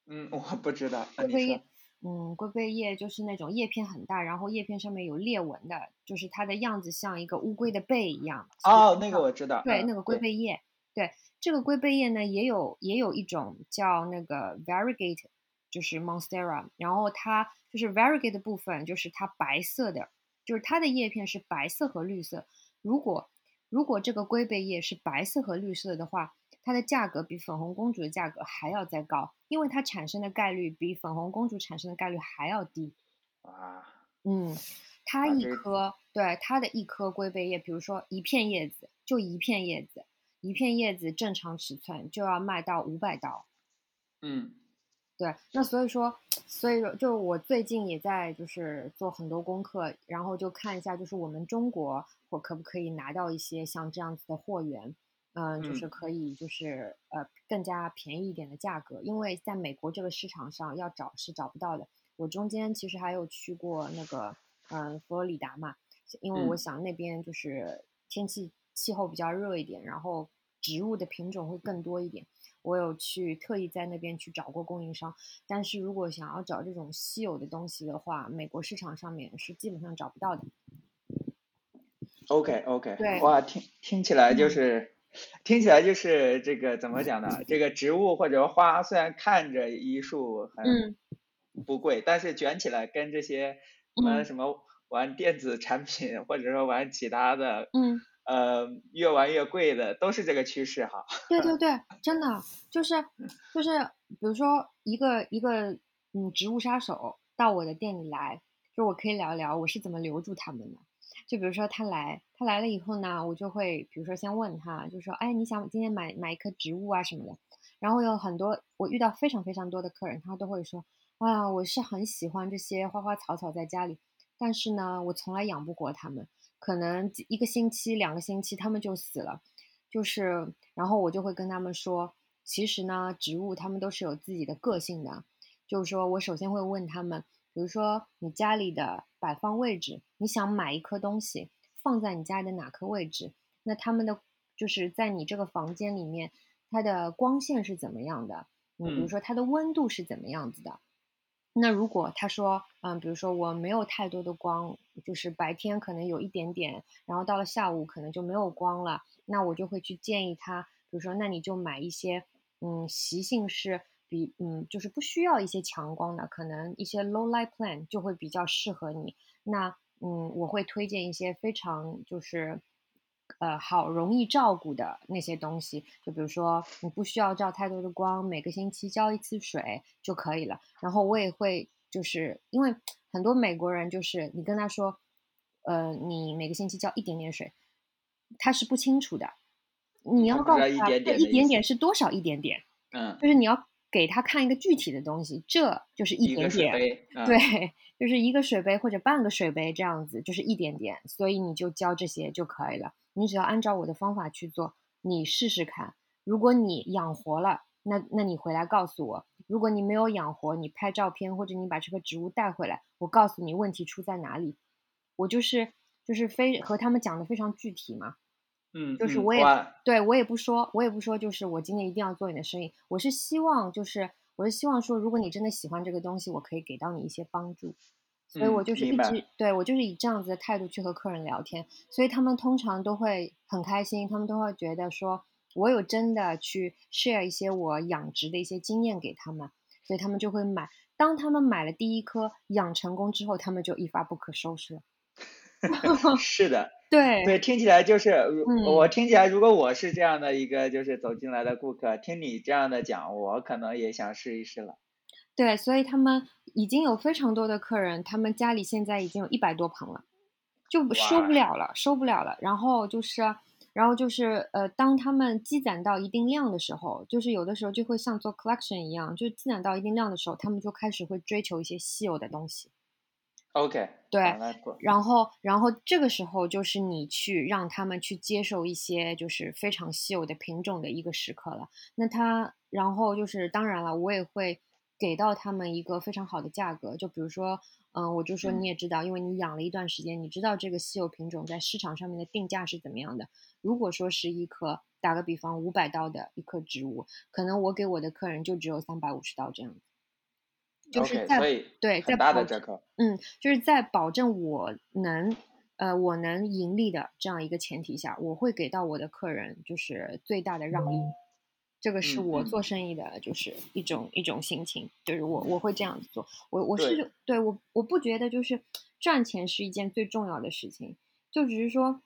嗯，我不知道，龟背叶，嗯，龟背叶就是那种叶片很大，然后叶片上面有裂纹的，就是它的样子像一个乌龟的背一样。哦，那个我知道，对，嗯那个龟背叶，对这个龟背叶呢，也有也有一种叫那个 variegate，就是 monstera，然后它就是 variegate 的部分，就是它白色的，就是它的叶片是白色和绿色。如果如果这个龟背叶是白色和绿色的话，它的价格比粉红公主的价格还要再高，因为它产生的概率比粉红公主产生的概率还要低。啊，嗯，它一颗，对，它的一颗龟背叶，比如说一片叶子，就一片叶子，一片叶子正常尺寸就要卖到五百刀。嗯对，那所以说，所以说，就我最近也在就是做很多功课，然后就看一下，就是我们中国我可不可以拿到一些像这样子的货源，嗯，就是嗯可以就是呃更加便宜一点的价格，因为在美国这个市场上要找是找不到的。我中间其实还有去过那个嗯佛罗里达嘛，因为我嗯想那边就是天气气候比较热一点，然后植物的品种会更多一点。我有去特意在那边去找过供应商，但是如果想要找这种稀有的东西的话，美国市场上面是基本上找不到的。，OK OK，对哇，听听起来就嗯是。听起来就是这个怎么讲呢？这个植物或者花虽然看着一束很嗯不贵，但是卷起来跟这些什么什么玩电子产品或者说玩其他的嗯，呃越玩越贵的都是这个趋势哈。对对对，真的就是就是，比如说一个一个嗯植物杀手到我的店里来，就我可以聊聊我是怎么留住他们的。就比如说他来，他来了以后呢，我就会比如说先问他，就说哎你想今天买买一棵植物啊什么的。然后有很多我遇到非常非常多的客人，他都会说啊我是很喜欢这些花花草草在家里，但是呢我从来养不活它们，可能一个星期两个星期它们就死了。就是，然后我就会跟他们说，其实呢，植物它们都是有自己的个性的。就是说我首先会问他们，比如说你家里的摆放位置，你想买一颗东西放在你家的哪颗位置？那他们的就是在你这个房间里面，它的光线是怎么样的？嗯，比如嗯说它的温度是怎么样子的？那如果他说，嗯，比如说我没有太多的光，就是白天可能有一点点，然后到了下午可能就没有光了，那我就会去建议他，比如说，那你就买一些，嗯，习性是比嗯，就是不需要一些强光的，可能一些 low light plan 就会比较适合你。那嗯，我会推荐一些非常就是呃好容易照顾的那些东西，就比如说你不需要照太多的光，每个星期浇一次水就可以了。然后我也会就是因为很多美国人就是你跟他说，呃，你每个星期浇一点点水，他是不清楚的。你要告诉他，这一点点是多少一点点？嗯，就是你要给他看一个具体的东西，这就是一点点，对，就是一个水杯或者半个水杯这样子，就是一点点。所以你就教这些就可以了，你只要按照我的方法去做，你试试看。如果你养活了，那那你回来告诉我；如果你没有养活，你拍照片或者你把这个植物带回来，我告诉你问题出在哪里。我就是就是非和他们讲的非常具体嘛。嗯，就是我也对我也不说，我也不说，就是我今天一定要做你的生意。我是希望，就是我是希望说，如果你真的喜欢这个东西，我可以给到你一些帮助。所以我就是一直对我就是以这样子的态度去和客人聊天，所以他们通常都会很开心，他们都会觉得说我有真的去 share 一些我养殖的一些经验给他们，所以他们就会买。当他们买了第一颗养成功之后，他们就一发不可收拾了。是的。对对，听起来就是，我听起来，如果我是这样的一个就是走进来的顾客，听你这样的讲，我可能也想试一试了。对，所以他们已经有非常多的客人，他们家里现在已经有一百多盆了，就收不了了，收不了了。然后就是，然后就是，呃，当他们积攒到一定量的时候，就是有的时候就会像做 collection 一样，就积攒到一定量的时候，他们就开始会追求一些稀有的东西。OK，对，然后，然后这个时候就是你去让他们去接受一些就是非常稀有的品种的一个时刻了。那他，然后就是当然了，我也会给到他们一个非常好的价格。就比如说，嗯，我就说你也知道，因为你养了一段时间，你知道这个稀有品种在市场上面的定价是怎么样的。如果说是一颗，打个比方，五百刀的一棵植物，可能我给我的客人就只有三百五十刀这样子。就是在对在大的折扣，嗯，就是在保证我能呃我能盈利的这样一个前提下，我会给到我的客人就是最大的让利，这个是我做生意的就是一种一种心情，就是我我会这样子做，我我是对。我我不觉得就是赚钱是一件最重要的事情，就只是说。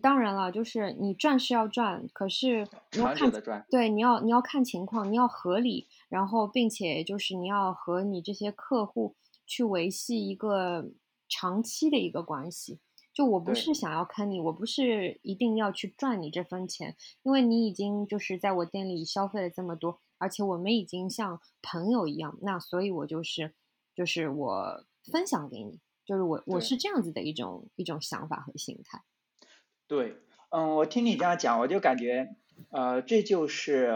当然了，就是你赚是要赚，可是你要看对，你要你要看情况，你要合理，然后并且就是你要和你这些客户去维系一个长期的一个关系。就我不是想要坑你，我不是一定要去赚你这分钱，因为你已经就是在我店里消费了这么多，而且我们已经像朋友一样，那所以我就是就是我分享给你，就是我我是这样子的一种一种想法和心态。对，嗯，我听你这样讲，我就感觉，呃，这就是，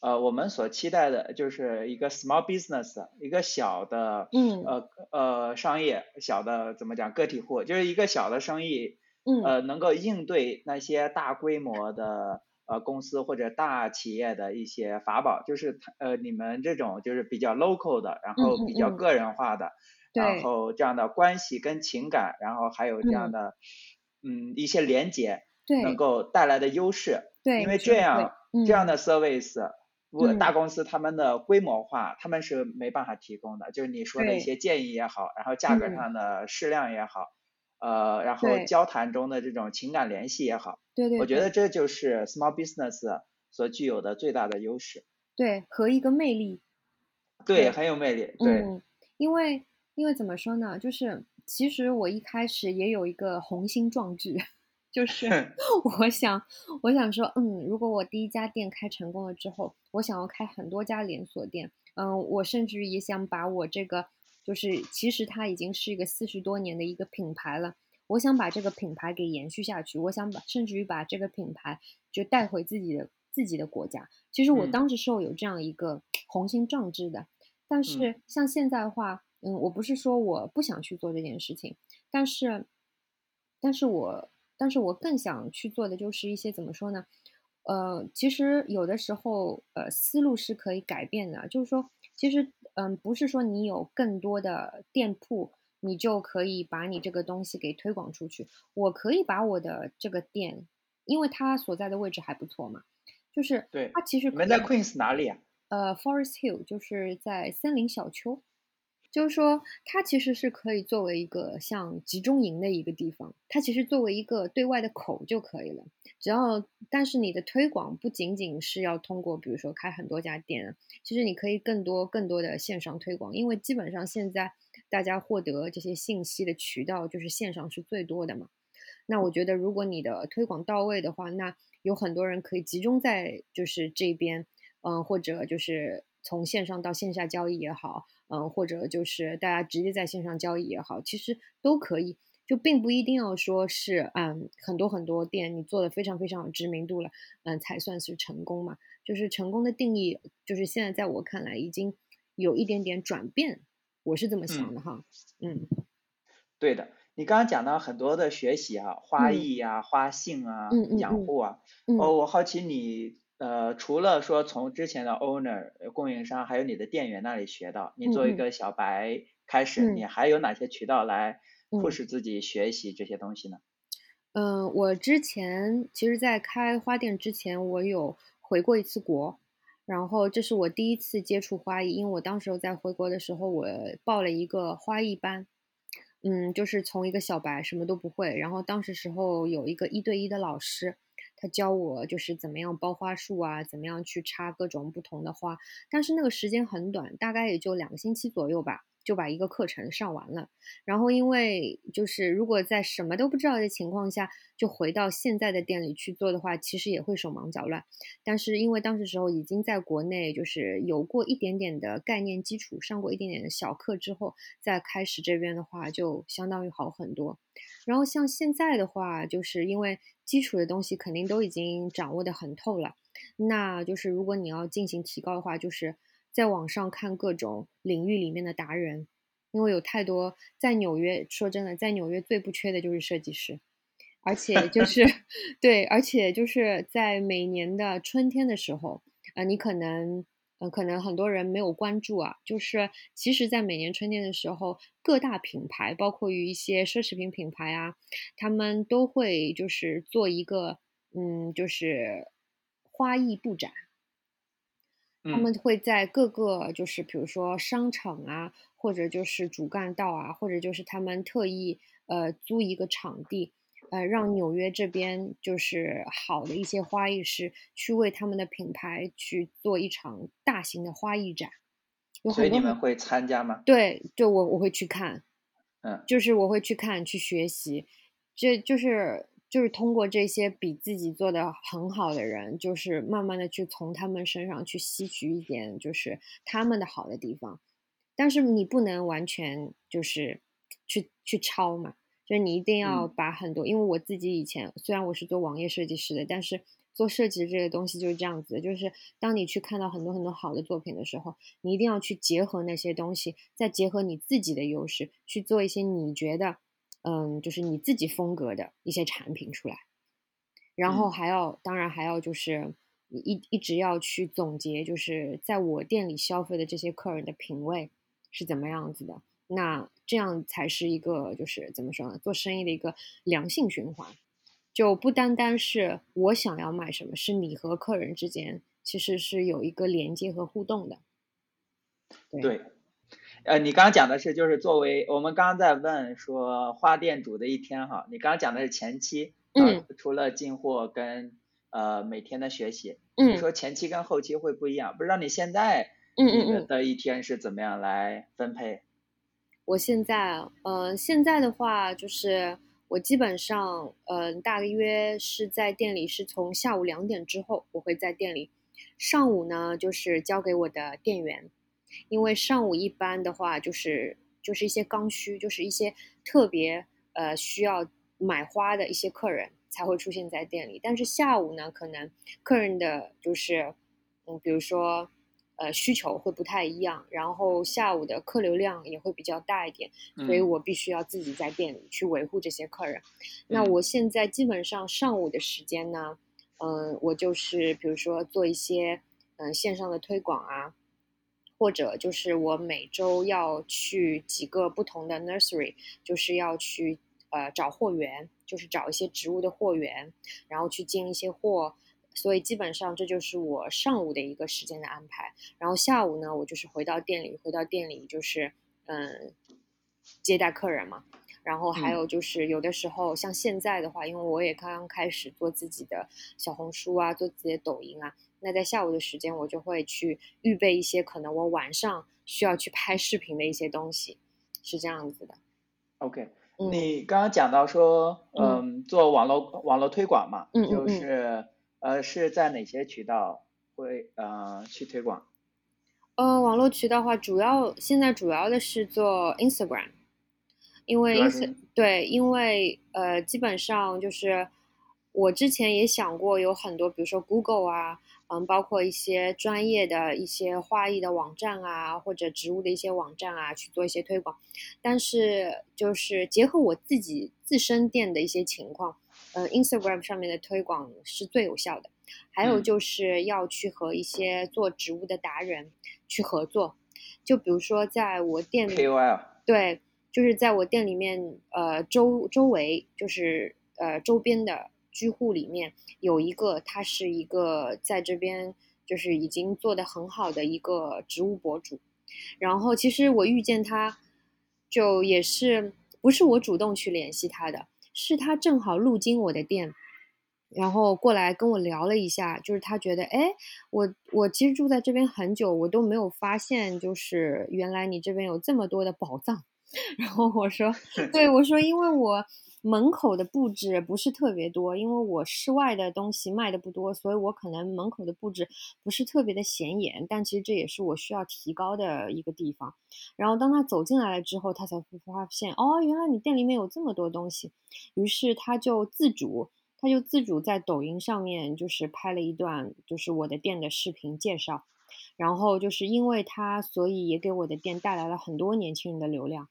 呃，我们所期待的，就是一个 small business，一个小的，嗯，呃呃，商业，小的怎么讲，个体户，就是一个小的生意，嗯，呃，能够应对那些大规模的呃公司或者大企业的一些法宝，就是呃你们这种就是比较 local 的，然后比较个人化的，然后这样的关系跟情感，然后还有这样的。嗯，一些连接能够带来的优势，对，因为这样这样的 service，如大公司他们的规模化，他们是没办法提供的。就是你说的一些建议也好，然后价格上的适量也好，呃，然后交谈中的这种情感联系也好，对对，我觉得这就是 small business 所具有的最大的优势。对，和一个魅力。对，很有魅力。对，因为因为怎么说呢，就是。其实我一开始也有一个雄心壮志，就是 我想，我想说，嗯，如果我第一家店开成功了之后，我想要开很多家连锁店，嗯，我甚至于也想把我这个，就是其实它已经是一个四十多年的一个品牌了，我想把这个品牌给延续下去，我想把甚至于把这个品牌就带回自己的自己的国家。其实我当时是有这样一个雄心壮志的，但是像现在的话。嗯，我不是说我不想去做这件事情，但是，但是我，但是我更想去做的就是一些怎么说呢？呃，其实有的时候，呃，思路是可以改变的。就是说，其实，嗯，不是说你有更多的店铺，你就可以把你这个东西给推广出去。我可以把我的这个店，因为它所在的位置还不错嘛，就是对它其实你们在 Queens 哪里啊？呃，Forest Hill 就是在森林小丘。就是说，它其实是可以作为一个像集中营的一个地方，它其实作为一个对外的口就可以了。只要，但是你的推广不仅仅是要通过，比如说开很多家店，其实你可以更多更多的线上推广，因为基本上现在大家获得这些信息的渠道就是线上是最多的嘛。那我觉得，如果你的推广到位的话，那有很多人可以集中在就是这边，嗯，或者就是从线上到线下交易也好。嗯，或者就是大家直接在线上交易也好，其实都可以，就并不一定要说是嗯很多很多店你做的非常非常有知名度了，嗯才算是成功嘛。就是成功的定义，就是现在在我看来已经有一点点转变，我是这么想的哈。嗯，对的，你刚刚讲到很多的学习啊，花艺啊，花性啊，养护啊，哦，我好奇你。呃，除了说从之前的 owner 供应商，还有你的店员那里学到，你作为一个小白开始，你还有哪些渠道来迫使自己学习这些东西呢？嗯，我之前其实，在开花店之前，我有回过一次国，然后这是我第一次接触花艺，因为我当时在回国的时候，我报了一个花艺班，嗯，就是从一个小白什么都不会，然后当时时候有一个一对一的老师。他教我就是怎么样包花束啊，怎么样去插各种不同的花，但是那个时间很短，大概也就两个星期左右吧。就把一个课程上完了，然后因为就是如果在什么都不知道的情况下就回到现在的店里去做的话，其实也会手忙脚乱。但是因为当时时候已经在国内就是有过一点点的概念基础，上过一点点的小课之后，再开始这边的话就相当于好很多。然后像现在的话，就是因为基础的东西肯定都已经掌握的很透了，那就是如果你要进行提高的话，就是。在网上看各种领域里面的达人，因为有太多在纽约。说真的，在纽约最不缺的就是设计师，而且就 是对，而且就是在每年的春天的时候，呃，你可能，呃，可能很多人没有关注啊。就是其实，在每年春天的时候，各大品牌，包括于一些奢侈品品牌啊，他们都会就是做一个，嗯，就是花艺布展。他们会在各个就是比如说商场啊，或者就是主干道啊，或者就是他们特意呃租一个场地，呃让纽约这边就是好的一些花艺师去为他们的品牌去做一场大型的花艺展。所以你们会参加吗？对，就我我会去看，嗯，就是我会去看去学习，这就是。就是通过这些比自己做的很好的人，就是慢慢的去从他们身上去吸取一点，就是他们的好的地方。但是你不能完全就是去去抄嘛，就是你一定要把很多，因为我自己以前虽然我是做网页设计师的，但是做设计这个东西就是这样子，就是当你去看到很多很多好的作品的时候，你一定要去结合那些东西，再结合你自己的优势去做一些你觉得。嗯，就是你自己风格的一些产品出来，然后还要，当然还要就是你一一直要去总结，就是在我店里消费的这些客人的品味是怎么样子的，那这样才是一个就是怎么说呢，做生意的一个良性循环，就不单单是我想要卖什么，是你和客人之间其实是有一个连接和互动的，对。呃，你刚刚讲的是，就是作为我们刚刚在问说花店主的一天哈，你刚刚讲的是前期，嗯，除了进货跟呃每天的学习，嗯，你说前期跟后期会不一样，不知道你现在，嗯嗯嗯，的一天是怎么样来分配？我现在，呃，现在的话就是我基本上，嗯，大约是在店里是从下午两点之后我会在店里，上午呢就是交给我的店员。因为上午一般的话，就是就是一些刚需，就是一些特别呃需要买花的一些客人才会出现在店里。但是下午呢，可能客人的就是嗯，比如说呃需求会不太一样，然后下午的客流量也会比较大一点，所以我必须要自己在店里去维护这些客人。那我现在基本上上午的时间呢，嗯，我就是比如说做一些嗯线上的推广啊。或者就是我每周要去几个不同的 nursery，就是要去呃找货源，就是找一些植物的货源，然后去进一些货，所以基本上这就是我上午的一个时间的安排。然后下午呢，我就是回到店里，回到店里就是嗯接待客人嘛。然后还有就是有的时候像现在的话，因为我也刚刚开始做自己的小红书啊，做自己的抖音啊。那在下午的时间，我就会去预备一些可能我晚上需要去拍视频的一些东西，是这样子的。OK，你刚刚讲到说，嗯，做网络网络推广嘛，嗯就是呃是在哪些渠道会呃去推广？呃，网络渠道话，主要现在主要的是做 Instagram，因为 ins 对，因为呃基本上就是我之前也想过有很多，比如说 Google 啊。嗯，包括一些专业的一些花艺的网站啊，或者植物的一些网站啊，去做一些推广。但是就是结合我自己自身店的一些情况，呃，Instagram 上面的推广是最有效的。还有就是要去和一些做植物的达人去合作，就比如说在我店里对，就是在我店里面，呃，周周围就是呃周边的。居户里面有一个，他是一个在这边就是已经做的很好的一个植物博主，然后其实我遇见他，就也是不是我主动去联系他的，是他正好路经我的店，然后过来跟我聊了一下，就是他觉得，哎，我我其实住在这边很久，我都没有发现，就是原来你这边有这么多的宝藏，然后我说，对我说，因为我。门口的布置不是特别多，因为我室外的东西卖的不多，所以我可能门口的布置不是特别的显眼。但其实这也是我需要提高的一个地方。然后当他走进来了之后，他才会发现，哦，原来你店里面有这么多东西。于是他就自主，他就自主在抖音上面就是拍了一段，就是我的店的视频介绍。然后就是因为他，所以也给我的店带来了很多年轻人的流量。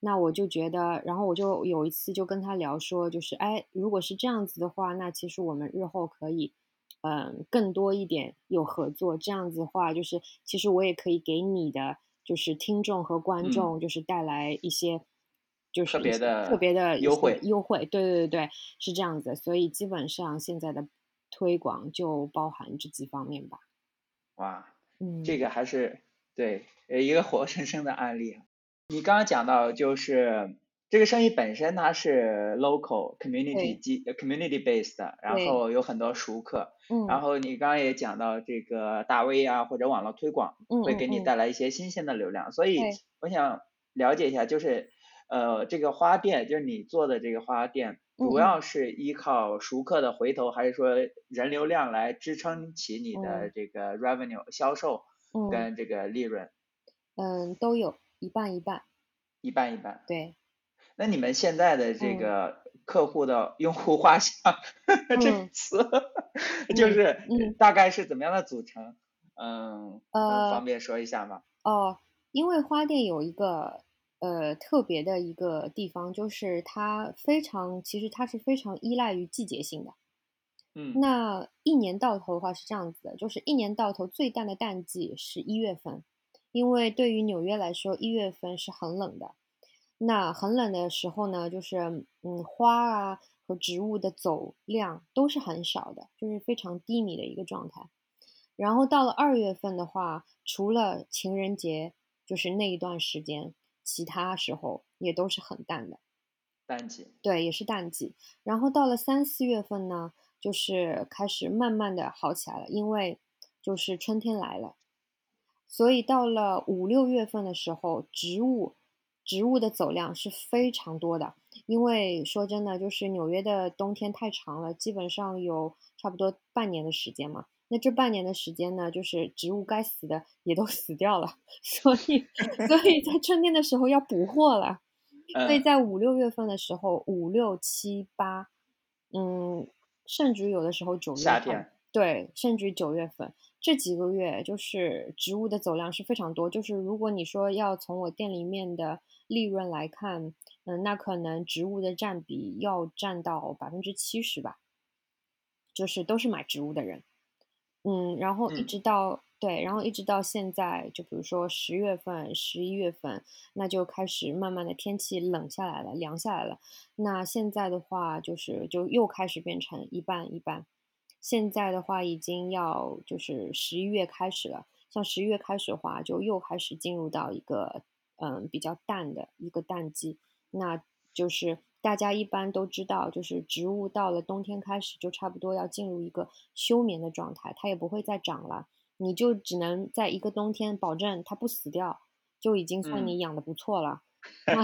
那我就觉得，然后我就有一次就跟他聊说，就是哎，如果是这样子的话，那其实我们日后可以，嗯，更多一点有合作。这样子的话，就是其实我也可以给你的就是听众和观众，就是带来一些就是特别的特别的优惠优惠。对对对对，是这样子。所以基本上现在的推广就包含这几方面吧。哇，嗯，这个还是对一个活生生的案例。你刚刚讲到，就是这个生意本身它是 local community 基 community based 的，然后有很多熟客，嗯，然后你刚刚也讲到这个大 V 啊或者网络推广，会给你带来一些新鲜的流量，所以我想了解一下，就是呃这个花店，就是你做的这个花店，主要是依靠熟客的回头，还是说人流量来支撑起你的这个 revenue 销售跟这个利润？嗯，都有。一半一半，一半一半。对，那你们现在的这个客户的用户画像 这个词，就是大概是怎么样的组成？嗯，呃方便说一下吗？哦，因为花店有一个呃特别的一个地方，就是它非常，其实它是非常依赖于季节性的。嗯，那一年到头的话是这样子的，就是一年到头最淡的淡季是一月份。因为对于纽约来说，一月份是很冷的。那很冷的时候呢，就是嗯，花啊和植物的走量都是很少的，就是非常低迷的一个状态。然后到了二月份的话，除了情人节，就是那一段时间，其他时候也都是很淡的。淡季。对，也是淡季。然后到了三四月份呢，就是开始慢慢的好起来了，因为就是春天来了。所以到了五六月份的时候，植物植物的走量是非常多的。因为说真的，就是纽约的冬天太长了，基本上有差不多半年的时间嘛。那这半年的时间呢，就是植物该死的也都 死掉了，所以所以在春天的时候要补货了。所以在五六月份的时候，五六七八，嗯，甚至有的时候九月份，对，甚至九月份。这几个月就是植物的走量是非常多，就是如果你说要从我店里面的利润来看，嗯，那可能植物的占比要占到百分之七十吧，就是都是买植物的人，嗯，然后一直到对，然后一直到现在，就比如说十月份、十一月份，那就开始慢慢的天气冷下来了，凉下来了，那现在的话就是就又开始变成一半一半。现在的话已经要就是十一月开始了，像十一月开始的话，就又开始进入到一个嗯比较淡的一个淡季，那就是大家一般都知道，就是植物到了冬天开始就差不多要进入一个休眠的状态，它也不会再长了，你就只能在一个冬天保证它不死掉，就已经算你养的不错了。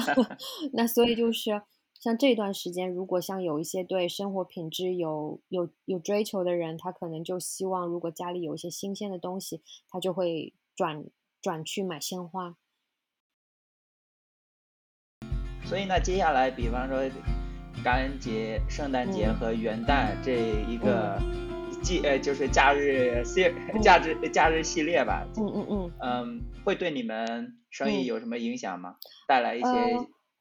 那所以就是。像这段时间，如果像有一些对生活品质有有有追求的人，他可能就希望，如果家里有一些新鲜的东西，他就会转转去买鲜花。所以呢，接下来，比方说感恩节、圣诞节和元旦这一个季，呃，就是假日系假日假日系列吧。嗯嗯嗯。嗯，会对你们生意有什么影响吗？带来一些。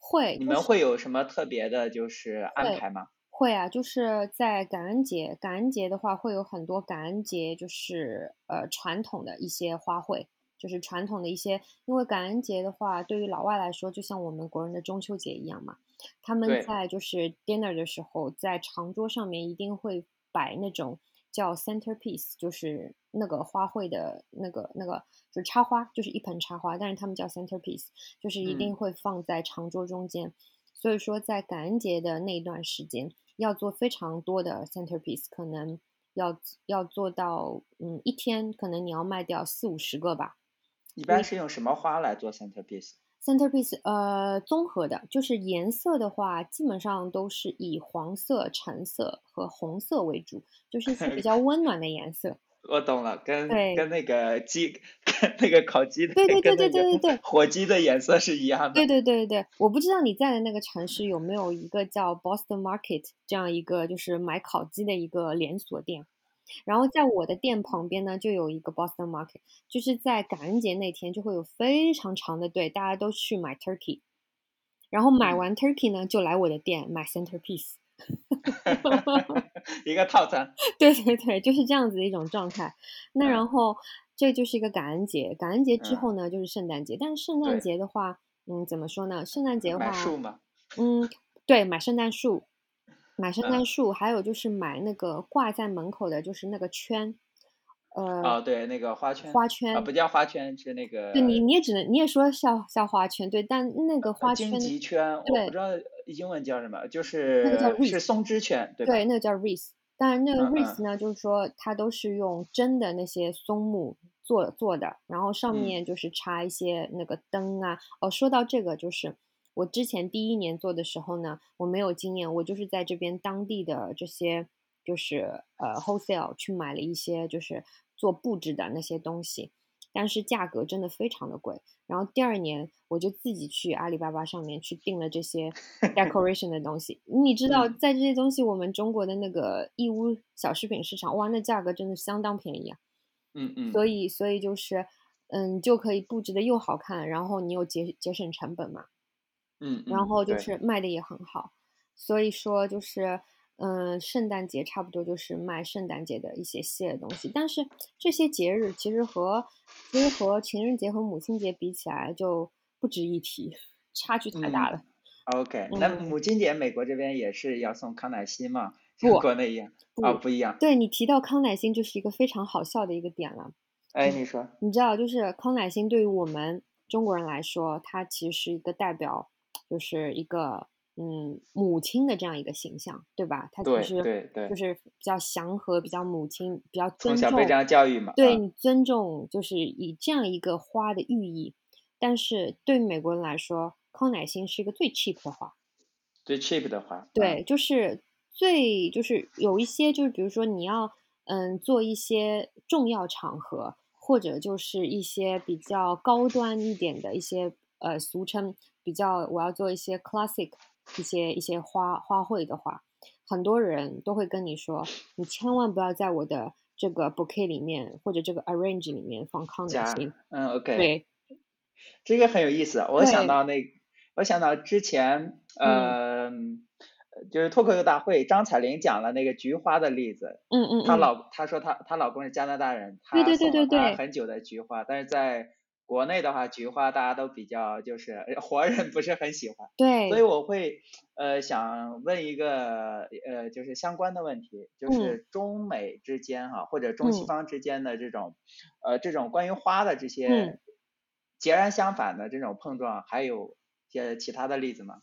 会，你们会有什么特别的，就是安排吗？会啊，就是在感恩节，感恩节的话会有很多感恩节，就是呃传统的一些花卉，就是传统的一些，因为感恩节的话，对于老外来说，就像我们国人的中秋节一样嘛，他们在就是 dinner 的时候，在长桌上面一定会摆那种。叫 centerpiece，就是那个花卉的那个那个，就是插花，就是一盆插花，但是他们叫 centerpiece，就是一定会放在长桌中间。所以说，在感恩节的那段时间，要做非常多的 centerpiece，可能要要做到，嗯，一天可能你要卖掉四五十个吧。一般是用什么花来做 centerpiece？Centerpiece，呃，综合的，就是颜色的话，基本上都是以黄色、橙色和红色为主，就是一些比 较温暖的颜色。我懂了，跟跟那个鸡，跟那个烤鸡的，对对对对对对对，火鸡的颜色是一样的。对对对对对，我不知道你在的那个城市有没有一个叫 Boston Market 这样一个，就是买烤鸡的一个连锁店。然后在我的店旁边呢，就有一个 Boston Market，就是在感恩节那天就会有非常长的队，大家都去买 turkey，然后买完 turkey 呢，就来我的店买 centerpiece，一个套餐。对对对，就是这样子的一种状态。那然后这就是一个感恩节，感恩节之后呢就是圣诞节，但是圣诞节的话，嗯，怎么说呢？圣诞节的话？嗯，对，买圣诞树。买圣诞树，还有就是买那个挂在门口的，就是那个圈，呃，哦，对，那个花圈，花圈，不叫花圈，是那个，对你你也只能你也说叫叫花圈，对，但那个花圈，荆棘圈，我不知道英文叫什么，就是那个叫是松枝圈，对对，那个叫 wreath，但是那？个 wreath 呢，就是说它都是用真的那些松木做做的，然后上面就是插一些那个灯啊，哦，说到这个就是。我之前第一年做的时候呢，我没有经验，我就是在这边当地的这些，就是呃 wholesale 去买了一些就是做布置的那些东西，但是价格真的非常的贵。然后第二年我就自己去阿里巴巴上面去订了这些 decoration 的东西。你知道，在这些东西我们中国的那个义乌小饰品市场，哇，那价格真的相当便宜啊。嗯嗯。所以所以就是嗯就可以布置的又好看，然后你又节节省成本嘛。嗯，然后就是卖的也很好，所以说就是，嗯，圣诞节差不多就是卖圣诞节的一些系列东西，但是这些节日其实和其实和情人节和母亲节比起来就不值一提，差距太大了。OK，那母亲节美国这边也是要送康乃馨吗？不，国内一样啊，不一样。对你提到康乃馨就是一个非常好笑的一个点了。哎，你说，你知道就是康乃馨对于我们中国人来说，它其实是一个代表。就是一个嗯母亲的这样一个形象，对吧？他其实对对就是比较祥和，比较母亲，比较尊重。从小被这样教育嘛？对你尊重，就是以这样一个花的寓意。但是对美国人来说，康乃馨是一个最 cheap 的花。最 cheap 的花。对，就是最就是有一些就是比如说你要嗯做一些重要场合，或者就是一些比较高端一点的一些呃俗称。比较，我要做一些 classic 一些一些花花卉的话，很多人都会跟你说，你千万不要在我的这个 bouquet 里面或者这个 arrange 里面放康乃馨。嗯，OK。对，这个很有意思。我想到那，我想到之前，呃，就是脱口秀大会，张彩玲讲了那个菊花的例子。嗯嗯。她老她说她她老公是加拿大人，对对对对对，很久的菊花，但是在。国内的话，菊花大家都比较就是 活人不是很喜欢，对，所以我会呃想问一个呃就是相关的问题，就是中美之间哈或者中西方之间的这种呃这种关于花的这些截然相反的这种碰撞，还有些其他的例子吗？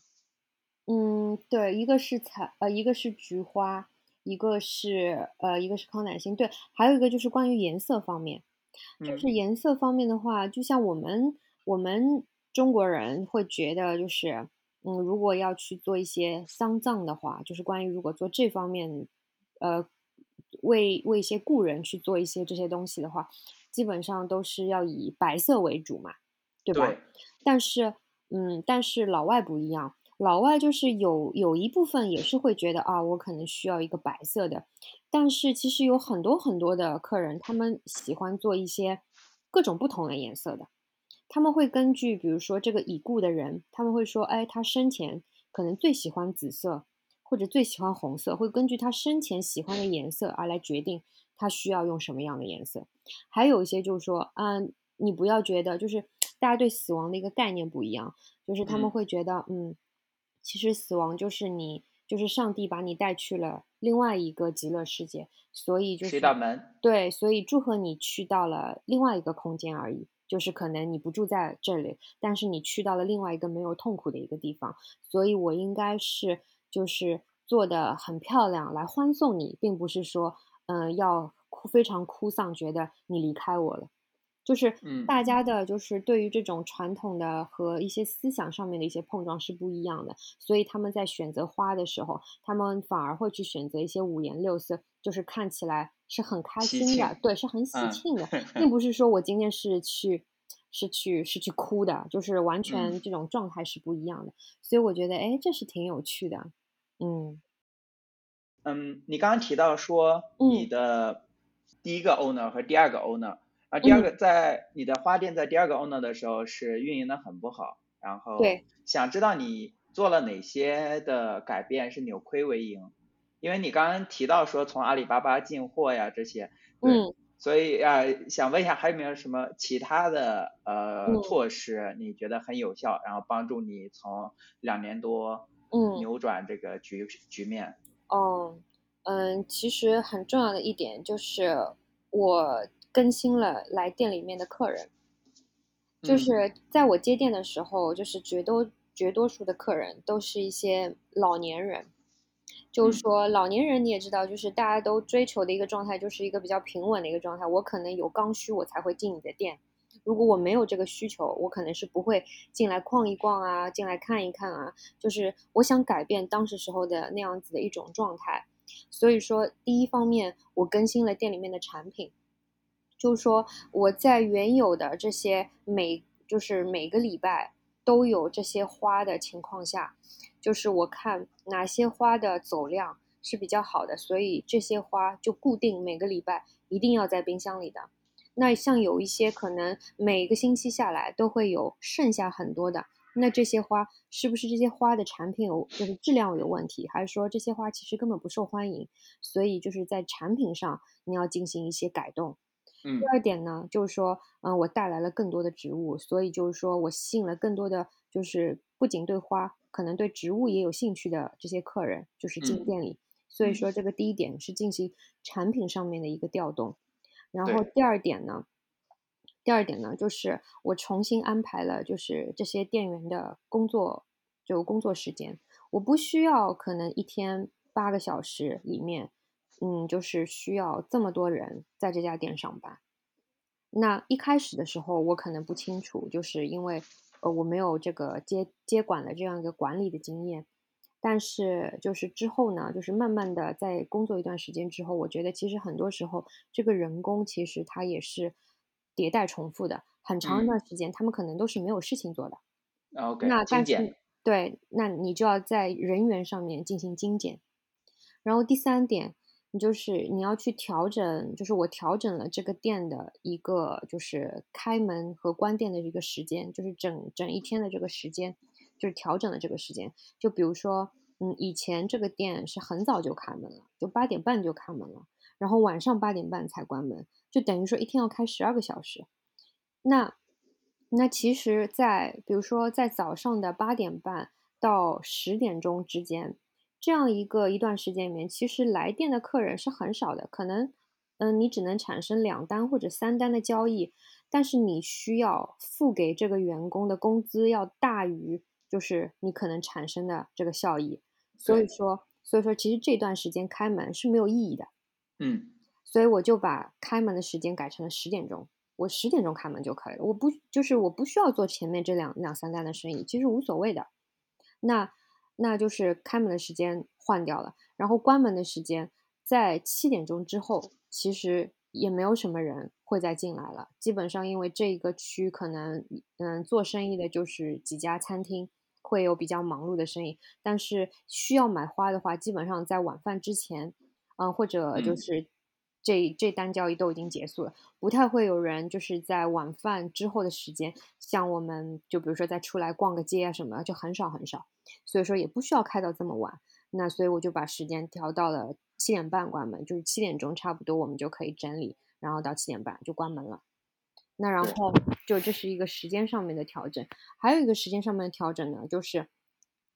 嗯，对，一个是彩呃一个是菊花，一个是呃一个是康乃馨，对，还有一个就是关于颜色方面。就是颜色方面的话，就像我们我们中国人会觉得，就是嗯，如果要去做一些丧葬的话，就是关于如果做这方面，呃，为为一些故人去做一些这些东西的话，基本上都是要以白色为主嘛，对吧？但是嗯，但是老外不一样。老外就是有有一部分也是会觉得啊，我可能需要一个白色的，但是其实有很多很多的客人，他们喜欢做一些各种不同的颜色的。他们会根据比如说这个已故的人，他们会说，哎，他生前可能最喜欢紫色，或者最喜欢红色，会根据他生前喜欢的颜色而来决定他需要用什么样的颜色。还有一些就是说，嗯，你不要觉得就是大家对死亡的一个概念不一样，就是他们会觉得，嗯。其实死亡就是你，就是上帝把你带去了另外一个极乐世界，所以就是道门。对，所以祝贺你去到了另外一个空间而已。就是可能你不住在这里，但是你去到了另外一个没有痛苦的一个地方。所以我应该是就是做的很漂亮来欢送你，并不是说嗯要哭非常哭丧，觉得你离开我了。就是大家的，就是对于这种传统的和一些思想上面的一些碰撞是不一样的，所以他们在选择花的时候，他们反而会去选择一些五颜六色，就是看起来是很开心的，对，是很喜庆的，并不是说我今天是去是去是去哭的，就是完全这种状态是不一样的。所以我觉得，哎，这是挺有趣的。嗯嗯，你刚刚提到说你的第一个 owner 和第二个 owner。啊，第二个在你的花店在第二个 owner 的时候是运营的很不好，然后想知道你做了哪些的改变是扭亏为盈，因为你刚刚提到说从阿里巴巴进货呀这些，嗯，所以啊想问一下还有没有什么其他的呃措施你觉得很有效，然后帮助你从两年多嗯。扭转这个局局面？哦，嗯，其实很重要的一点就是我。更新了来店里面的客人，就是在我接店的时候，就是绝多绝多数的客人都是一些老年人。就是说，老年人你也知道，就是大家都追求的一个状态，就是一个比较平稳的一个状态。我可能有刚需，我才会进你的店。如果我没有这个需求，我可能是不会进来逛一逛啊，进来看一看啊。就是我想改变当时时候的那样子的一种状态。所以说，第一方面，我更新了店里面的产品。就是说，我在原有的这些每就是每个礼拜都有这些花的情况下，就是我看哪些花的走量是比较好的，所以这些花就固定每个礼拜一定要在冰箱里的。那像有一些可能每个星期下来都会有剩下很多的，那这些花是不是这些花的产品有就是质量有问题，还是说这些花其实根本不受欢迎？所以就是在产品上你要进行一些改动。第二点呢，就是说，嗯，我带来了更多的植物，所以就是说我吸引了更多的，就是不仅对花，可能对植物也有兴趣的这些客人，就是进店里。所以说，这个第一点是进行产品上面的一个调动。然后第二点呢，第二点呢，就是我重新安排了，就是这些店员的工作，就工作时间，我不需要可能一天八个小时里面。嗯，就是需要这么多人在这家店上班。那一开始的时候，我可能不清楚，就是因为呃我没有这个接接管的这样一个管理的经验。但是就是之后呢，就是慢慢的在工作一段时间之后，我觉得其实很多时候这个人工其实它也是迭代重复的，很长一段时间他们可能都是没有事情做的。OK，那但是对，那你就要在人员上面进行精简。然后第三点。你就是你要去调整，就是我调整了这个店的一个就是开门和关店的一个时间，就是整整一天的这个时间，就是调整了这个时间。就比如说，嗯，以前这个店是很早就开门了，就八点半就开门了，然后晚上八点半才关门，就等于说一天要开十二个小时。那那其实，在比如说在早上的八点半到十点钟之间，这样一个一段时间里面，其实来电的客人是很少的，可能，嗯，你只能产生两单或者三单的交易，但是你需要付给这个员工的工资要大于就是你可能产生的这个效益，所以说，所以说其实这段时间开门是没有意义的，嗯，所以我就把开门的时间改成了十点钟。我十点钟开门就可以了，我不就是我不需要做前面这两两三单的生意，其实无所谓的。那那就是开门的时间换掉了，然后关门的时间在七点钟之后，其实也没有什么人会再进来了。基本上因为这一个区可能嗯做生意的就是几家餐厅会有比较忙碌的生意，但是需要买花的话，基本上在晚饭之前，嗯或者就是。这这单交易都已经结束了，不太会有人就是在晚饭之后的时间，像我们就比如说再出来逛个街啊什么，就很少很少，所以说也不需要开到这么晚。那所以我就把时间调到了七点半关门，就是七点钟差不多我们就可以整理，然后到七点半就关门了。那然后就这是一个时间上面的调整，还有一个时间上面的调整呢，就是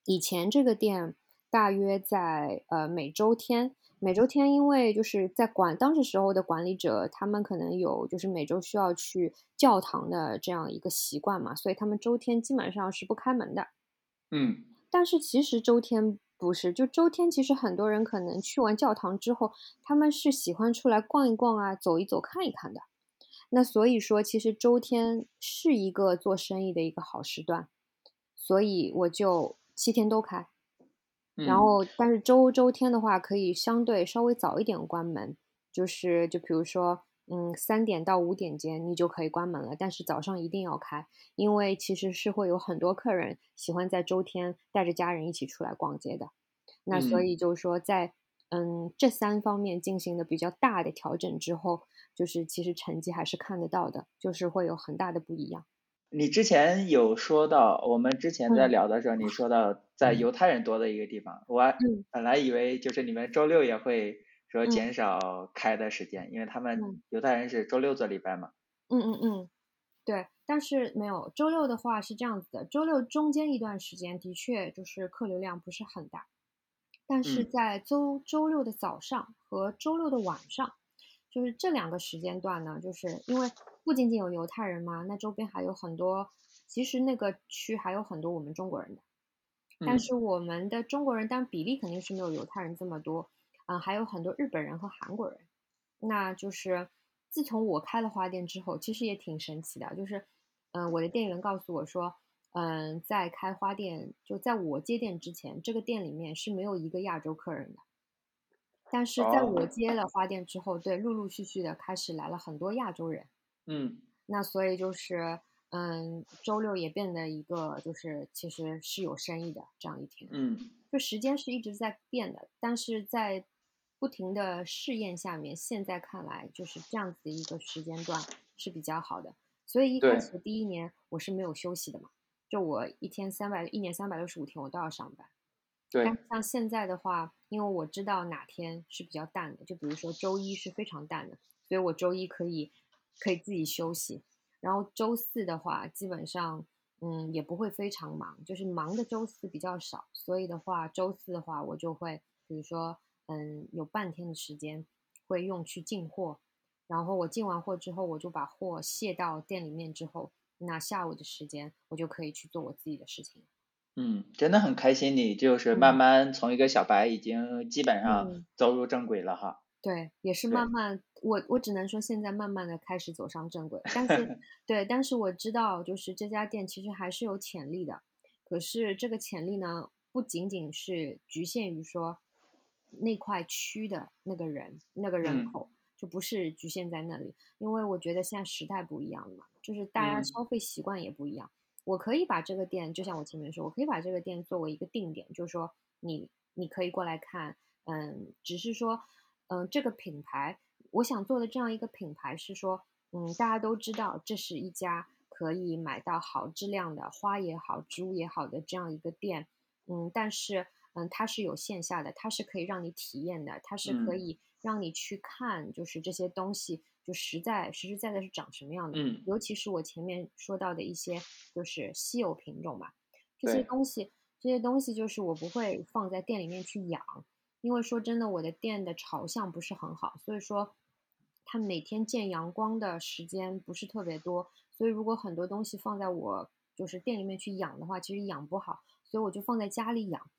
以前这个店大约在呃每周天。每周天，因为就是在管当时时候的管理者，他们可能有就是每周需要去教堂的这样一个习惯嘛，所以他们周天基本上是不开门的。嗯，但是其实周天不是，就周天其实很多人可能去完教堂之后，他们是喜欢出来逛一逛啊，走一走，看一看的。那所以说，其实周天是一个做生意的一个好时段，所以我就七天都开。然后，但是周周天的话，可以相对稍微早一点关门，就是就比如说，嗯，三点到五点间你就可以关门了。但是早上一定要开，因为其实是会有很多客人喜欢在周天带着家人一起出来逛街的。那所以就是说，在嗯这三方面进行的比较大的调整之后，就是其实成绩还是看得到的，就是会有很大的不一样。你之前有说到，我们之前在聊的时候，你说到在犹太人多的一个地方，我本来以为就是你们周六也会说减少开的时间，因为他们犹太人是周六做礼拜嘛。嗯嗯嗯，对，但是没有周六的话是这样子的，周六中间一段时间的确就是客流量不是很大，但是在周周六的早上和周六的晚上，就是这两个时间段呢，就是因为。不仅仅有犹太人嘛，那周边还有很多，其实那个区还有很多我们中国人的，但是我们的中国人，当然比例肯定是没有犹太人这么多，嗯，还有很多日本人和韩国人。那就是自从我开了花店之后，其实也挺神奇的，就是，嗯，我的店员告诉我说，嗯，在开花店，就在我接店之前，这个店里面是没有一个亚洲客人的，但是在我接了花店之后，对，陆陆续续的开始来了很多亚洲人。嗯，那所以就是，嗯，周六也变得一个就是其实是有生意的这样一天。嗯，就时间是一直在变的，但是在不停的试验下面，现在看来就是这样子的一个时间段是比较好的。所以一开始第一年我是没有休息的嘛，就我一天三百，一年三百六十五天我都要上班。对。但像现在的话，因为我知道哪天是比较淡的，就比如说周一是非常淡的，所以我周一可以。可以自己休息，然后周四的话，基本上，嗯，也不会非常忙，就是忙的周四比较少，所以的话，周四的话，我就会，比如说，嗯，有半天的时间会用去进货，然后我进完货之后，我就把货卸到店里面之后，那下午的时间我就可以去做我自己的事情。嗯，真的很开心，你就是慢慢从一个小白，已经基本上走入正轨了哈。对，也是慢慢，我我只能说现在慢慢的开始走上正轨，但是 对，但是我知道就是这家店其实还是有潜力的，可是这个潜力呢，不仅仅是局限于说那块区的那个人那个人口，就不是局限在那里，因为我觉得现在时代不一样了嘛，就是大家消费习惯也不一样，我可以把这个店，就像我前面说，我可以把这个店作为一个定点，就是说你你可以过来看，嗯，只是说。嗯，这个品牌，我想做的这样一个品牌是说，嗯，大家都知道这是一家可以买到好质量的花也好，植物也好的这样一个店，嗯，但是，嗯，它是有线下的，它是可以让你体验的，它是可以让你去看，就是这些东西就实在实实在在是长什么样的。嗯，尤其是我前面说到的一些就是稀有品种吧，这些东西这些东西就是我不会放在店里面去养，因为说真的，我的店的朝向不是很好，所以说它每天见阳光的时间不是特别多，所以如果很多东西放在我就是店里面去养的话，其实养不好，所以我就放在家里养。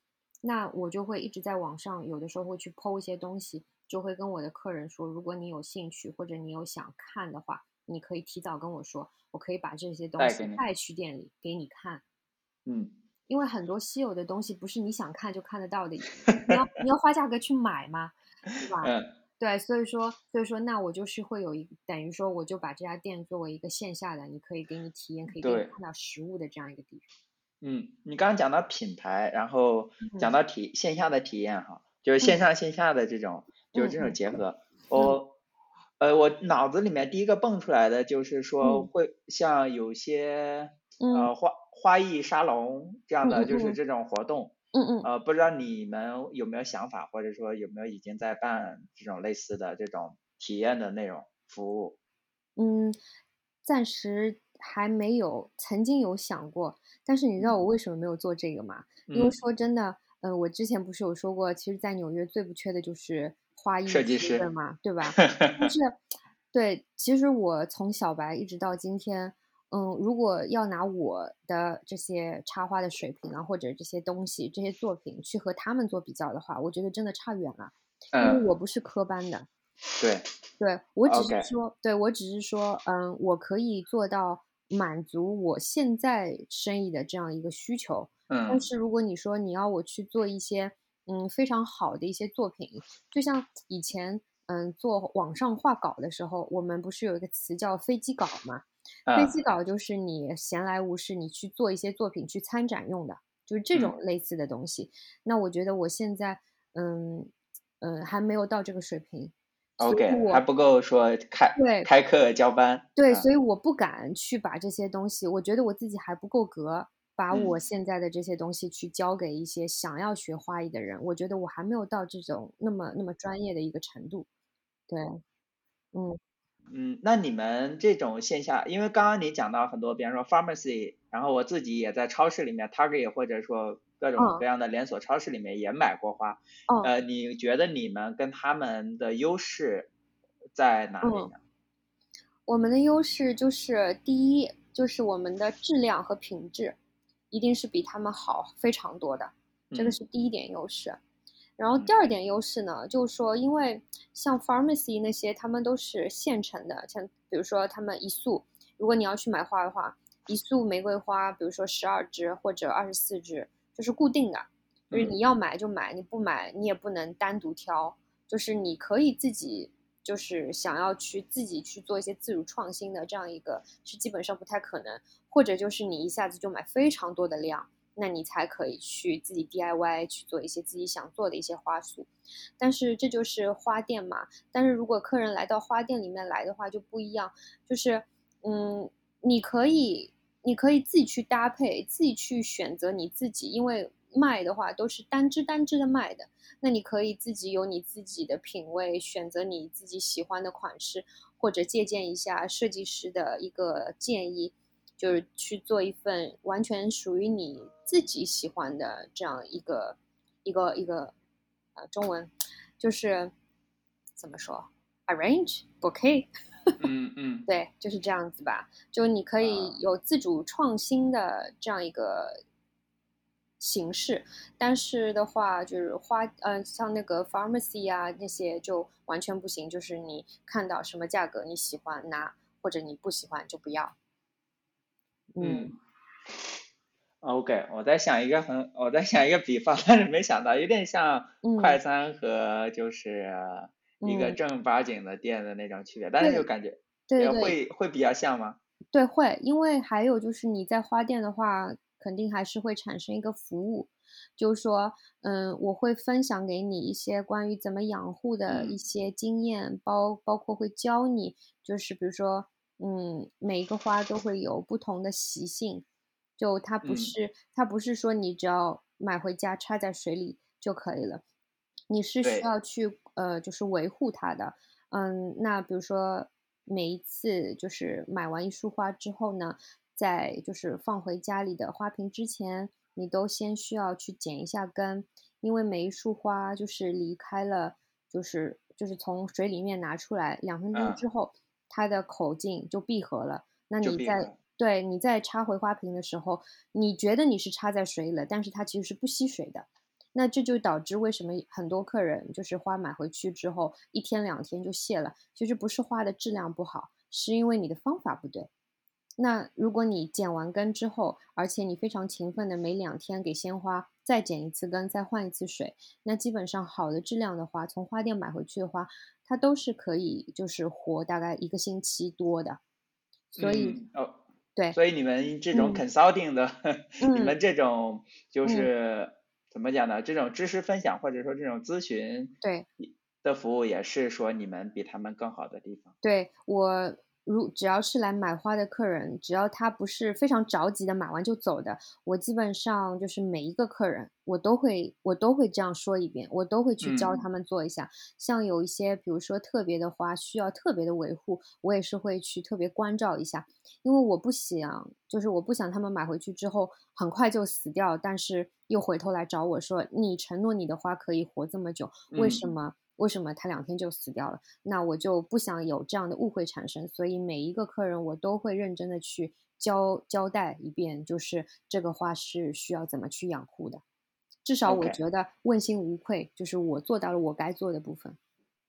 那我就会一直在网上，有的时候会去剖一些东西，就会跟我的客人说，如果你有兴趣或者你有想看的话，你可以提早跟我说，我可以把这些东西带去店里给你看。嗯，因为很多稀有的东西不是你想看就看得到的，你要你要花价格去买嘛，对吧？嗯，对，所以说所以说那我就是会有一等于说我就把这家店作为一个线下的，你可以给你体验，可以给你看到实物的这样一个地方。嗯，你刚刚讲到品牌，然后讲到体线下的体验哈，就是线上线下的这种，就是这种结合。我，呃，我脑子里面第一个蹦出来的就是说，会像有些呃花花艺沙龙这样的，就是这种活动。嗯嗯。呃，不知道你们有没有想法，或者说有没有已经在办这种类似的这种体验的内容服务？嗯，暂时。还没有，曾经有想过，但是你知道我为什么没有做这个吗？因为说真的，呃，我之前不是有说过，其实，在纽约最不缺的就是花艺设计师嘛，对吧？但是，对，其实我从小白一直到今天，嗯，如果要拿我的这些插花的水平啊，或者这些东西、这些作品去和他们做比较的话，我觉得真的差远了，因为我不是科班的。对，对我只是说，对我只是说，嗯，我可以做到满足我现在生意的这样一个需求。嗯，但是如果你说你要我去做一些，嗯，非常好的一些作品，就像以前，嗯，做网上画稿的时候，我们不是有一个词叫飞机稿嘛？飞机稿就是你闲来无事，你去做一些作品去参展用的，就是这种类似的东西。那我觉得我现在，嗯嗯，还没有到这个水平。OK，还不够说开对开课交班。对，所以我不敢去把这些东西，我觉得我自己还不够格，把我现在的这些东西去交给一些想要学花艺的人。我觉得我还没有到这种那么那么专业的一个程度。对，嗯嗯，那你们这种线下，因为刚刚你讲到很多，比方说 pharmacy，然后我自己也在超市里面，Target 或者说。各种各样的连锁超市里面也买过花，呃，你觉得你们跟他们的优势在哪里呢？我们的优势就是第一，就是我们的质量和品质一定是比他们好非常多的，这个是第一点优势。然后第二点优势呢，就是说，因为像 pharmacy 那些，他们都是现成的，像比如说他们一束，如果你要去买花的话，一束玫瑰花，比如说十二支或者二十四支。就是固定的，就是你要买就买，你不买你也不能单独挑。就是你可以自己，就是想要去自己去做一些自主创新的这样一个，是基本上不太可能。或者就是你一下子就买非常多的量，那你才可以去自己 DIY 去做一些自己想做的一些花束。但是这就是花店嘛。但是如果客人来到花店里面来的话就不一样，就是嗯，你可以。你可以自己去搭配，自己去选择你自己，因为卖的话都是单支单支的卖的，那你可以自己有你自己的品味，选择你自己喜欢的款式，或者借鉴一下设计师的一个建议，就是去做一份完全属于你自己喜欢的这样一个一个一个，呃，中文就是怎么说，arrange bouquet。嗯 嗯，对，就是这样子吧。就你可以有自主创新的这样一个形式，但是的话，就是花，嗯，像那个 pharmacy 啊那些就完全不行。就是你看到什么价格你喜欢拿，或者你不喜欢就不要。嗯，OK，我在想一个很，我在想一个比方，但是没想到，有点像快餐和就是。一个正儿八经的店的那种区别，但是就感觉对会会比较像吗？对，会，因为还有就是你在花店的话，肯定还是会产生一个服务，就是说，嗯，我会分享给你一些关于怎么养护的一些经验，包包括会教你，就是比如说，嗯，每一个花都会有不同的习性，就它不是它不是说你只要买回家插在水里就可以了。你是需要去呃，就是维护它的，嗯，那比如说每一次就是买完一束花之后呢，在就是放回家里的花瓶之前，你都先需要去剪一下根，因为每一束花就是离开了，就是就是从水里面拿出来两分钟之后，它的口径就闭合了。那你在对你在插回花瓶的时候，你觉得你是插在水里了，但是它其实是不吸水的。那这就导致为什么很多客人就是花买回去之后一天两天就谢了，其实不是花的质量不好，是因为你的方法不对。那如果你剪完根之后，而且你非常勤奋的每两天给鲜花再剪一次根，再换一次水，那基本上好的质量的花，从花店买回去的花，它都是可以就是活大概一个星期多的。所以，对，所以你们这种 consulting 的，你们这种就是。怎么讲呢？这种知识分享或者说这种咨询对的服务，也是说你们比他们更好的地方。对我。如只要是来买花的客人，只要他不是非常着急的买完就走的，我基本上就是每一个客人，我都会我都会这样说一遍，我都会去教他们做一下。像有一些比如说特别的花需要特别的维护，我也是会去特别关照一下，因为我不想就是我不想他们买回去之后很快就死掉，但是又回头来找我说你承诺你的花可以活这么久，为什么？为什么他两天就死掉了？那我就不想有这样的误会产生，所以每一个客人我都会认真的去交交代一遍，就是这个花是需要怎么去养护的。至少我觉得问心无愧，就是我做到了我该做的部分。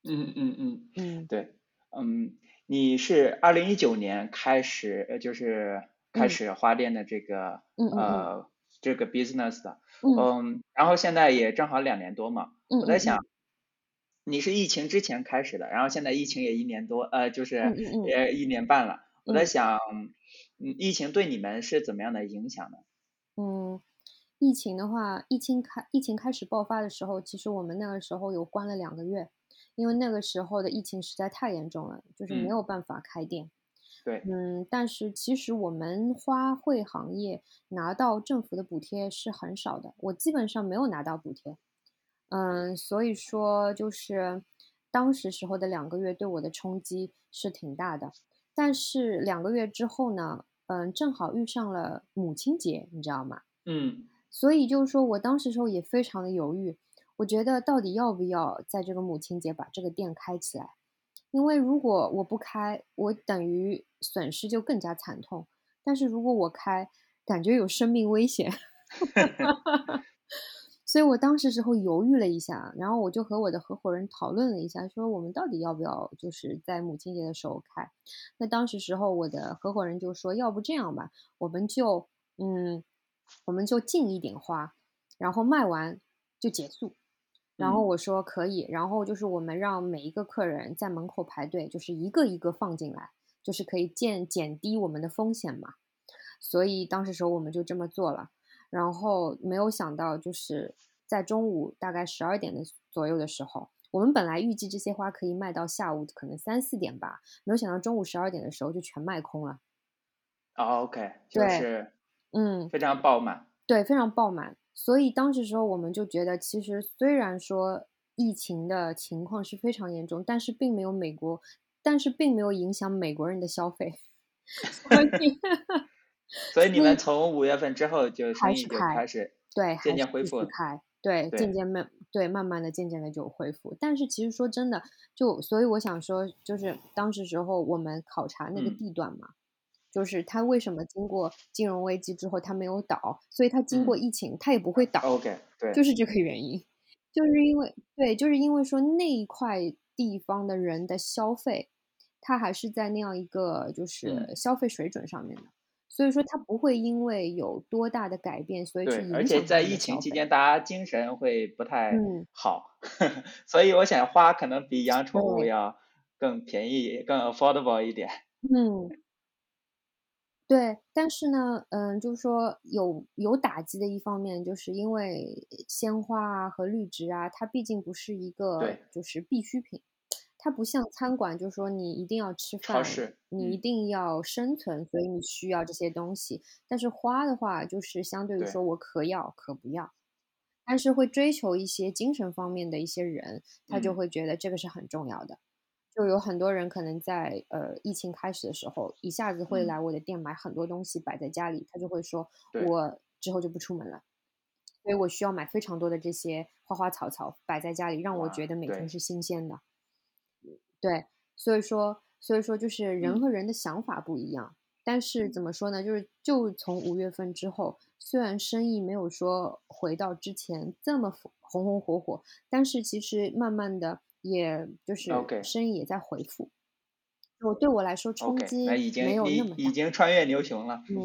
嗯嗯嗯嗯，对，嗯，你是二零一九年开始，呃，就是开始花店的这个呃这个 business 的，嗯，然后现在也正好两年多嘛，我在想。你是疫情之前开始的，然后现在疫情也一年多，呃，就是呃一年半了。我在想，嗯，疫情对你们是怎么样的影响呢？嗯，疫情的话，疫情开疫情开始爆发的时候，其实我们那个时候有关了两个月，因为那个时候的疫情实在太严重了，就是没有办法开店。对，嗯，但是其实我们花卉行业拿到政府的补贴是很少的，我基本上没有拿到补贴。嗯，所以说就是当时时候的两个月对我的冲击是挺大的，但是两个月之后呢，嗯，正好遇上了母亲节，你知道吗？嗯，所以就是说我当时时候也非常的犹豫，我觉得到底要不要在这个母亲节把这个店开起来，因为如果我不开，我等于损失就更加惨痛，但是如果我开，感觉有生命危险。所以我当时时候犹豫了一下，然后我就和我的合伙人讨论了一下，说我们到底要不要就是在母亲节的时候开。那当时时候我的合伙人就说，要不这样吧，我们就嗯，我们就进一点花，然后卖完就结束。然后我说可以，然后就是我们让每一个客人在门口排队，就是一个一个放进来，就是可以减减低我们的风险嘛。所以当时时候我们就这么做了。然后没有想到，就是在中午大概十二点的左右的时候，我们本来预计这些花可以卖到下午可能三四点吧，没有想到中午十二点的时候就全卖空了。OK，就是嗯，非常爆满。对，非常爆满。所以当时时候我们就觉得，其实虽然说疫情的情况是非常严重，但是并没有美国，但是并没有影响美国人的消费。所以。所以你们从五月份之后就生意就开始对渐渐恢复开对渐渐慢对慢慢的渐渐的就恢复，但是其实说真的，就所以我想说，就是当时时候我们考察那个地段嘛，就是它为什么经过金融危机之后它没有倒，所以它经过疫情它也不会倒，OK 对，就是这个原因，就是因为对，就是因为说那一块地方的人的消费，它还是在那样一个就是消费水准上面的。所以说它不会因为有多大的改变，所以去影响。而且在疫情期间，大家精神会不太好，所以我想花可能比养宠物要更便宜、更 affordable 一点。嗯，对。但是呢，嗯，就是说有有打击的一方面，就是因为鲜花啊和绿植啊，它毕竟不是一个就是必需品。它不像餐馆，就是说你一定要吃饭，你一定要生存，所以你需要这些东西。但是花的话，就是相对于说我可要可不要，但是会追求一些精神方面的一些人，他就会觉得这个是很重要的。就有很多人可能在呃疫情开始的时候，一下子会嗯。来我的店买很多东西摆在家里，他就会说我之后就不出门了，所以我需要买非常多的这些花花草草摆在家里，让我觉得每天是新鲜的。对，所以说，所以说就是人嗯和人的想法不一样。但是怎么说呢？就是就从五月份之后，虽然生意没有说回到之前这么红红火火，但是其实慢慢的，也就是生意也在恢复。我对我来说冲击那已经没有你那么大。已经穿越牛熊了。嗯，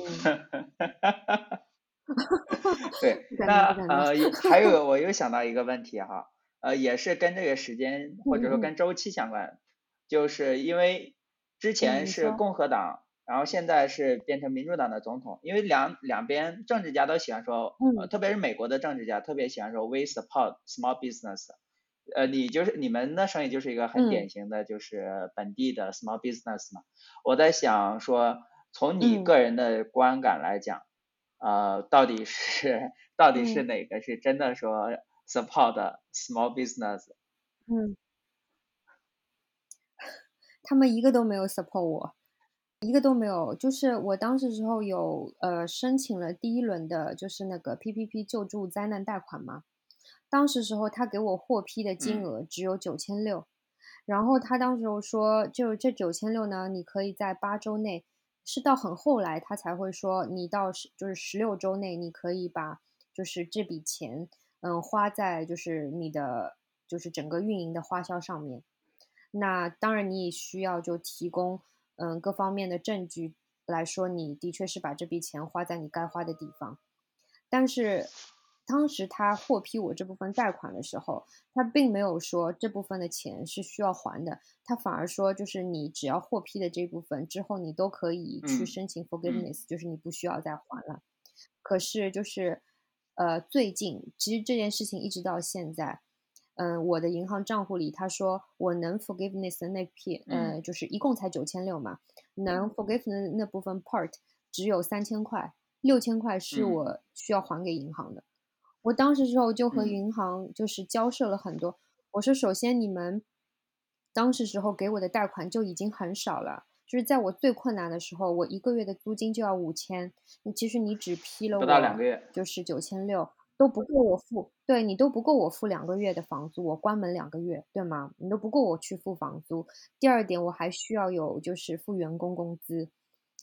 对，那呃，有 还有我又想到一个问题哈，呃，也是跟这个时间或者说跟周期相关，就是因为之前是共和党，然后现在是变成民主党的总统，因为两两边政治家都喜欢说，特别是美国的政治家特别喜欢说 we support small business，呃，你就是你们的生意就是一个很嗯。典型的就是本地的 small business 嘛，我在想说，从你嗯。个人的观感来讲。呃，到底是到底是嗯。哪个是真的说 support small business？嗯，他们一个都没有 support 我，一个都没有。就是我当时时候有呃申请了第一轮的，就是那个 PPP 救助灾难贷款嘛。当时时候他给我获批的金嗯额只有九千六，然后他当时候说，就这九千六呢，你可以在八周内，是到很后来他才会说，你到十就是十六周内，你可以把就是这笔钱，嗯，花在就是你的就是整个运营的花销上面。那当然，你也需要就提供嗯各方面的证据来说，你的确是把这笔钱花在你该花的地方。但是当时他获批我这部分贷款的时候，他并没有说这部分的钱是需要还的，他反而说就是你只要获批的这部分之后，你都可以去嗯申请 forgiveness，、就是你不需要再还了。可是就是呃最近其实这件事情一直到现在。嗯，我的银行账户里，他说我能 forgiveness 的那批，嗯呃，就是一共才九千六嘛，能 forgiveness 的那部分 part 只有三千块，六千块是嗯我需要还给银行的。我当时时候就和嗯银行就是交涉了很多，我说首先你们当时时候给我的贷款就已经很少了，就是在我最困难的时候，我一个月的租金就要五千，你其实你只批了不到两个我月。就是九千六，都不够我付，对你都不够我付两个月的房租，我关门两个月，对吗？你都不够我去付房租。第二点，我还需要有就是付员工工资，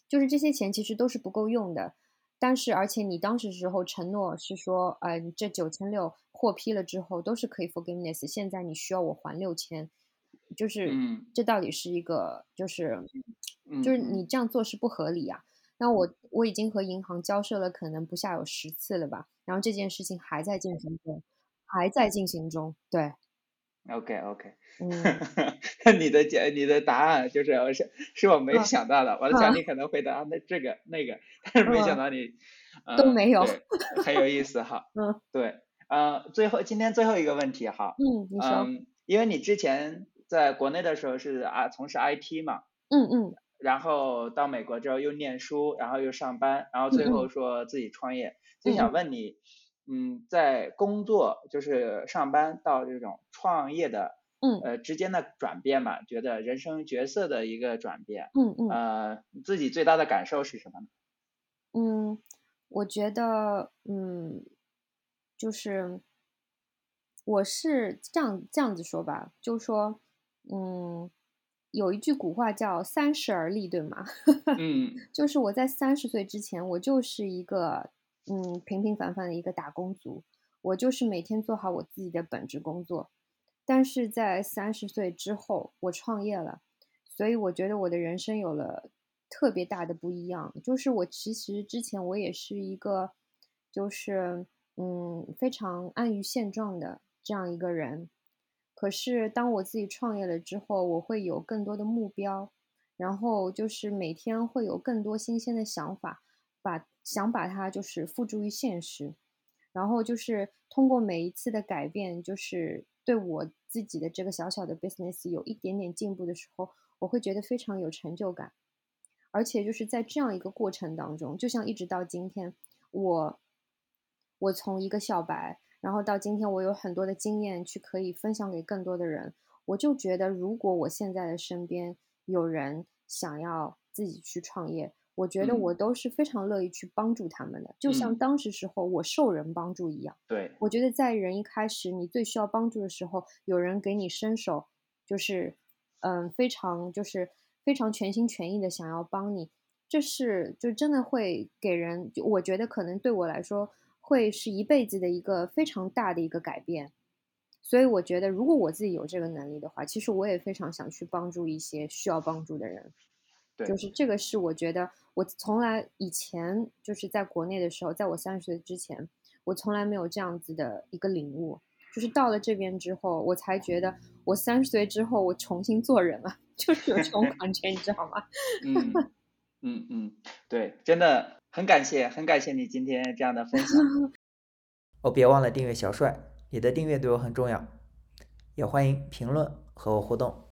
就是这些钱其实都是不够用的。但是，而且你当时时候承诺是说，呃，你这九千六获批了之后都是可以 forgiveness，现在你需要我还六千，就是嗯这到底是一个就是嗯就是嗯你这样做是不合理啊。那我我已经和银行交涉了，可能不下有十次了吧，然后这件事情还在进行中，还在进行中。对，OK OK，嗯 你的解你的答案就是是是我没嗯想到的，我在想嗯你。可能回答那这个那个，但是没想嗯到你嗯都没有很有意思哈。嗯。对，呃，最后今天最后一个问题哈，嗯，你说，嗯，因为你之前在国内的时候是啊从事 IT 嘛，嗯嗯然后到美国之后又念书，然后又上班，然后最嗯。后说自己创业，就想嗯。问你，嗯，在工作就是上班到这种创业的嗯。呃之间的转变吧，觉得人生角色的一个转变，嗯嗯。呃，你自己最大的感受是什么呢？嗯，我觉得，嗯，就是我是这样这样子说吧，就说，嗯，有一句古话叫“三十而立”，对吗？嗯就是我在三十岁之前，我就是一个嗯平平凡凡的一个打工族，我就是每天做好我自己的本职工作。但是在三十岁之后，我创业了，所以我觉得我的人生有了特别大的不一样。就是我其实之前我也是一个，就是嗯非常安于现状的这样一个人。可是当我自己创业了之后，我会有更多的目标，然后就是每天会有更多新鲜的想法，把想把它就是付诸于现实，然后就是通过每一次的改变，就是对我自己的这个小小的 business 有一点点进步的时候，我会觉得非常有成就感，而且就是在这样一个过程当中，就像一直到今天，我我从一个小白。然后到今天，我有很多的经验去可以分享给更多的人。我就觉得，如果我现在的身边有人想要自己去创业，我觉得我都是非常乐意去帮助他们的，就像当时时候我受人帮助一样。对，我觉得在人一开始你最需要帮助的时候，有人给你伸手，就是嗯，非常就是非常全心全意的想要帮你，这是就真的会给人，就我觉得可能对我来说会是一辈子的一个非常大的一个改变。所以我觉得，如果我自己有这个能力的话，其实我也非常想去帮助一些需要帮助的人。对，就是这个是我觉得我从来以前就是在国内的时候，在我三十岁之前，我从来没有这样子的一个领悟。就是到了这边之后，我才觉得我三十岁之后我重新做人了，就是有这种感觉，你知道吗？嗯嗯嗯，对，真的很感谢，很感谢你今天这样的分享。哦，别忘了订阅小帅。你的订阅对我很重要，也欢迎评论和我互动。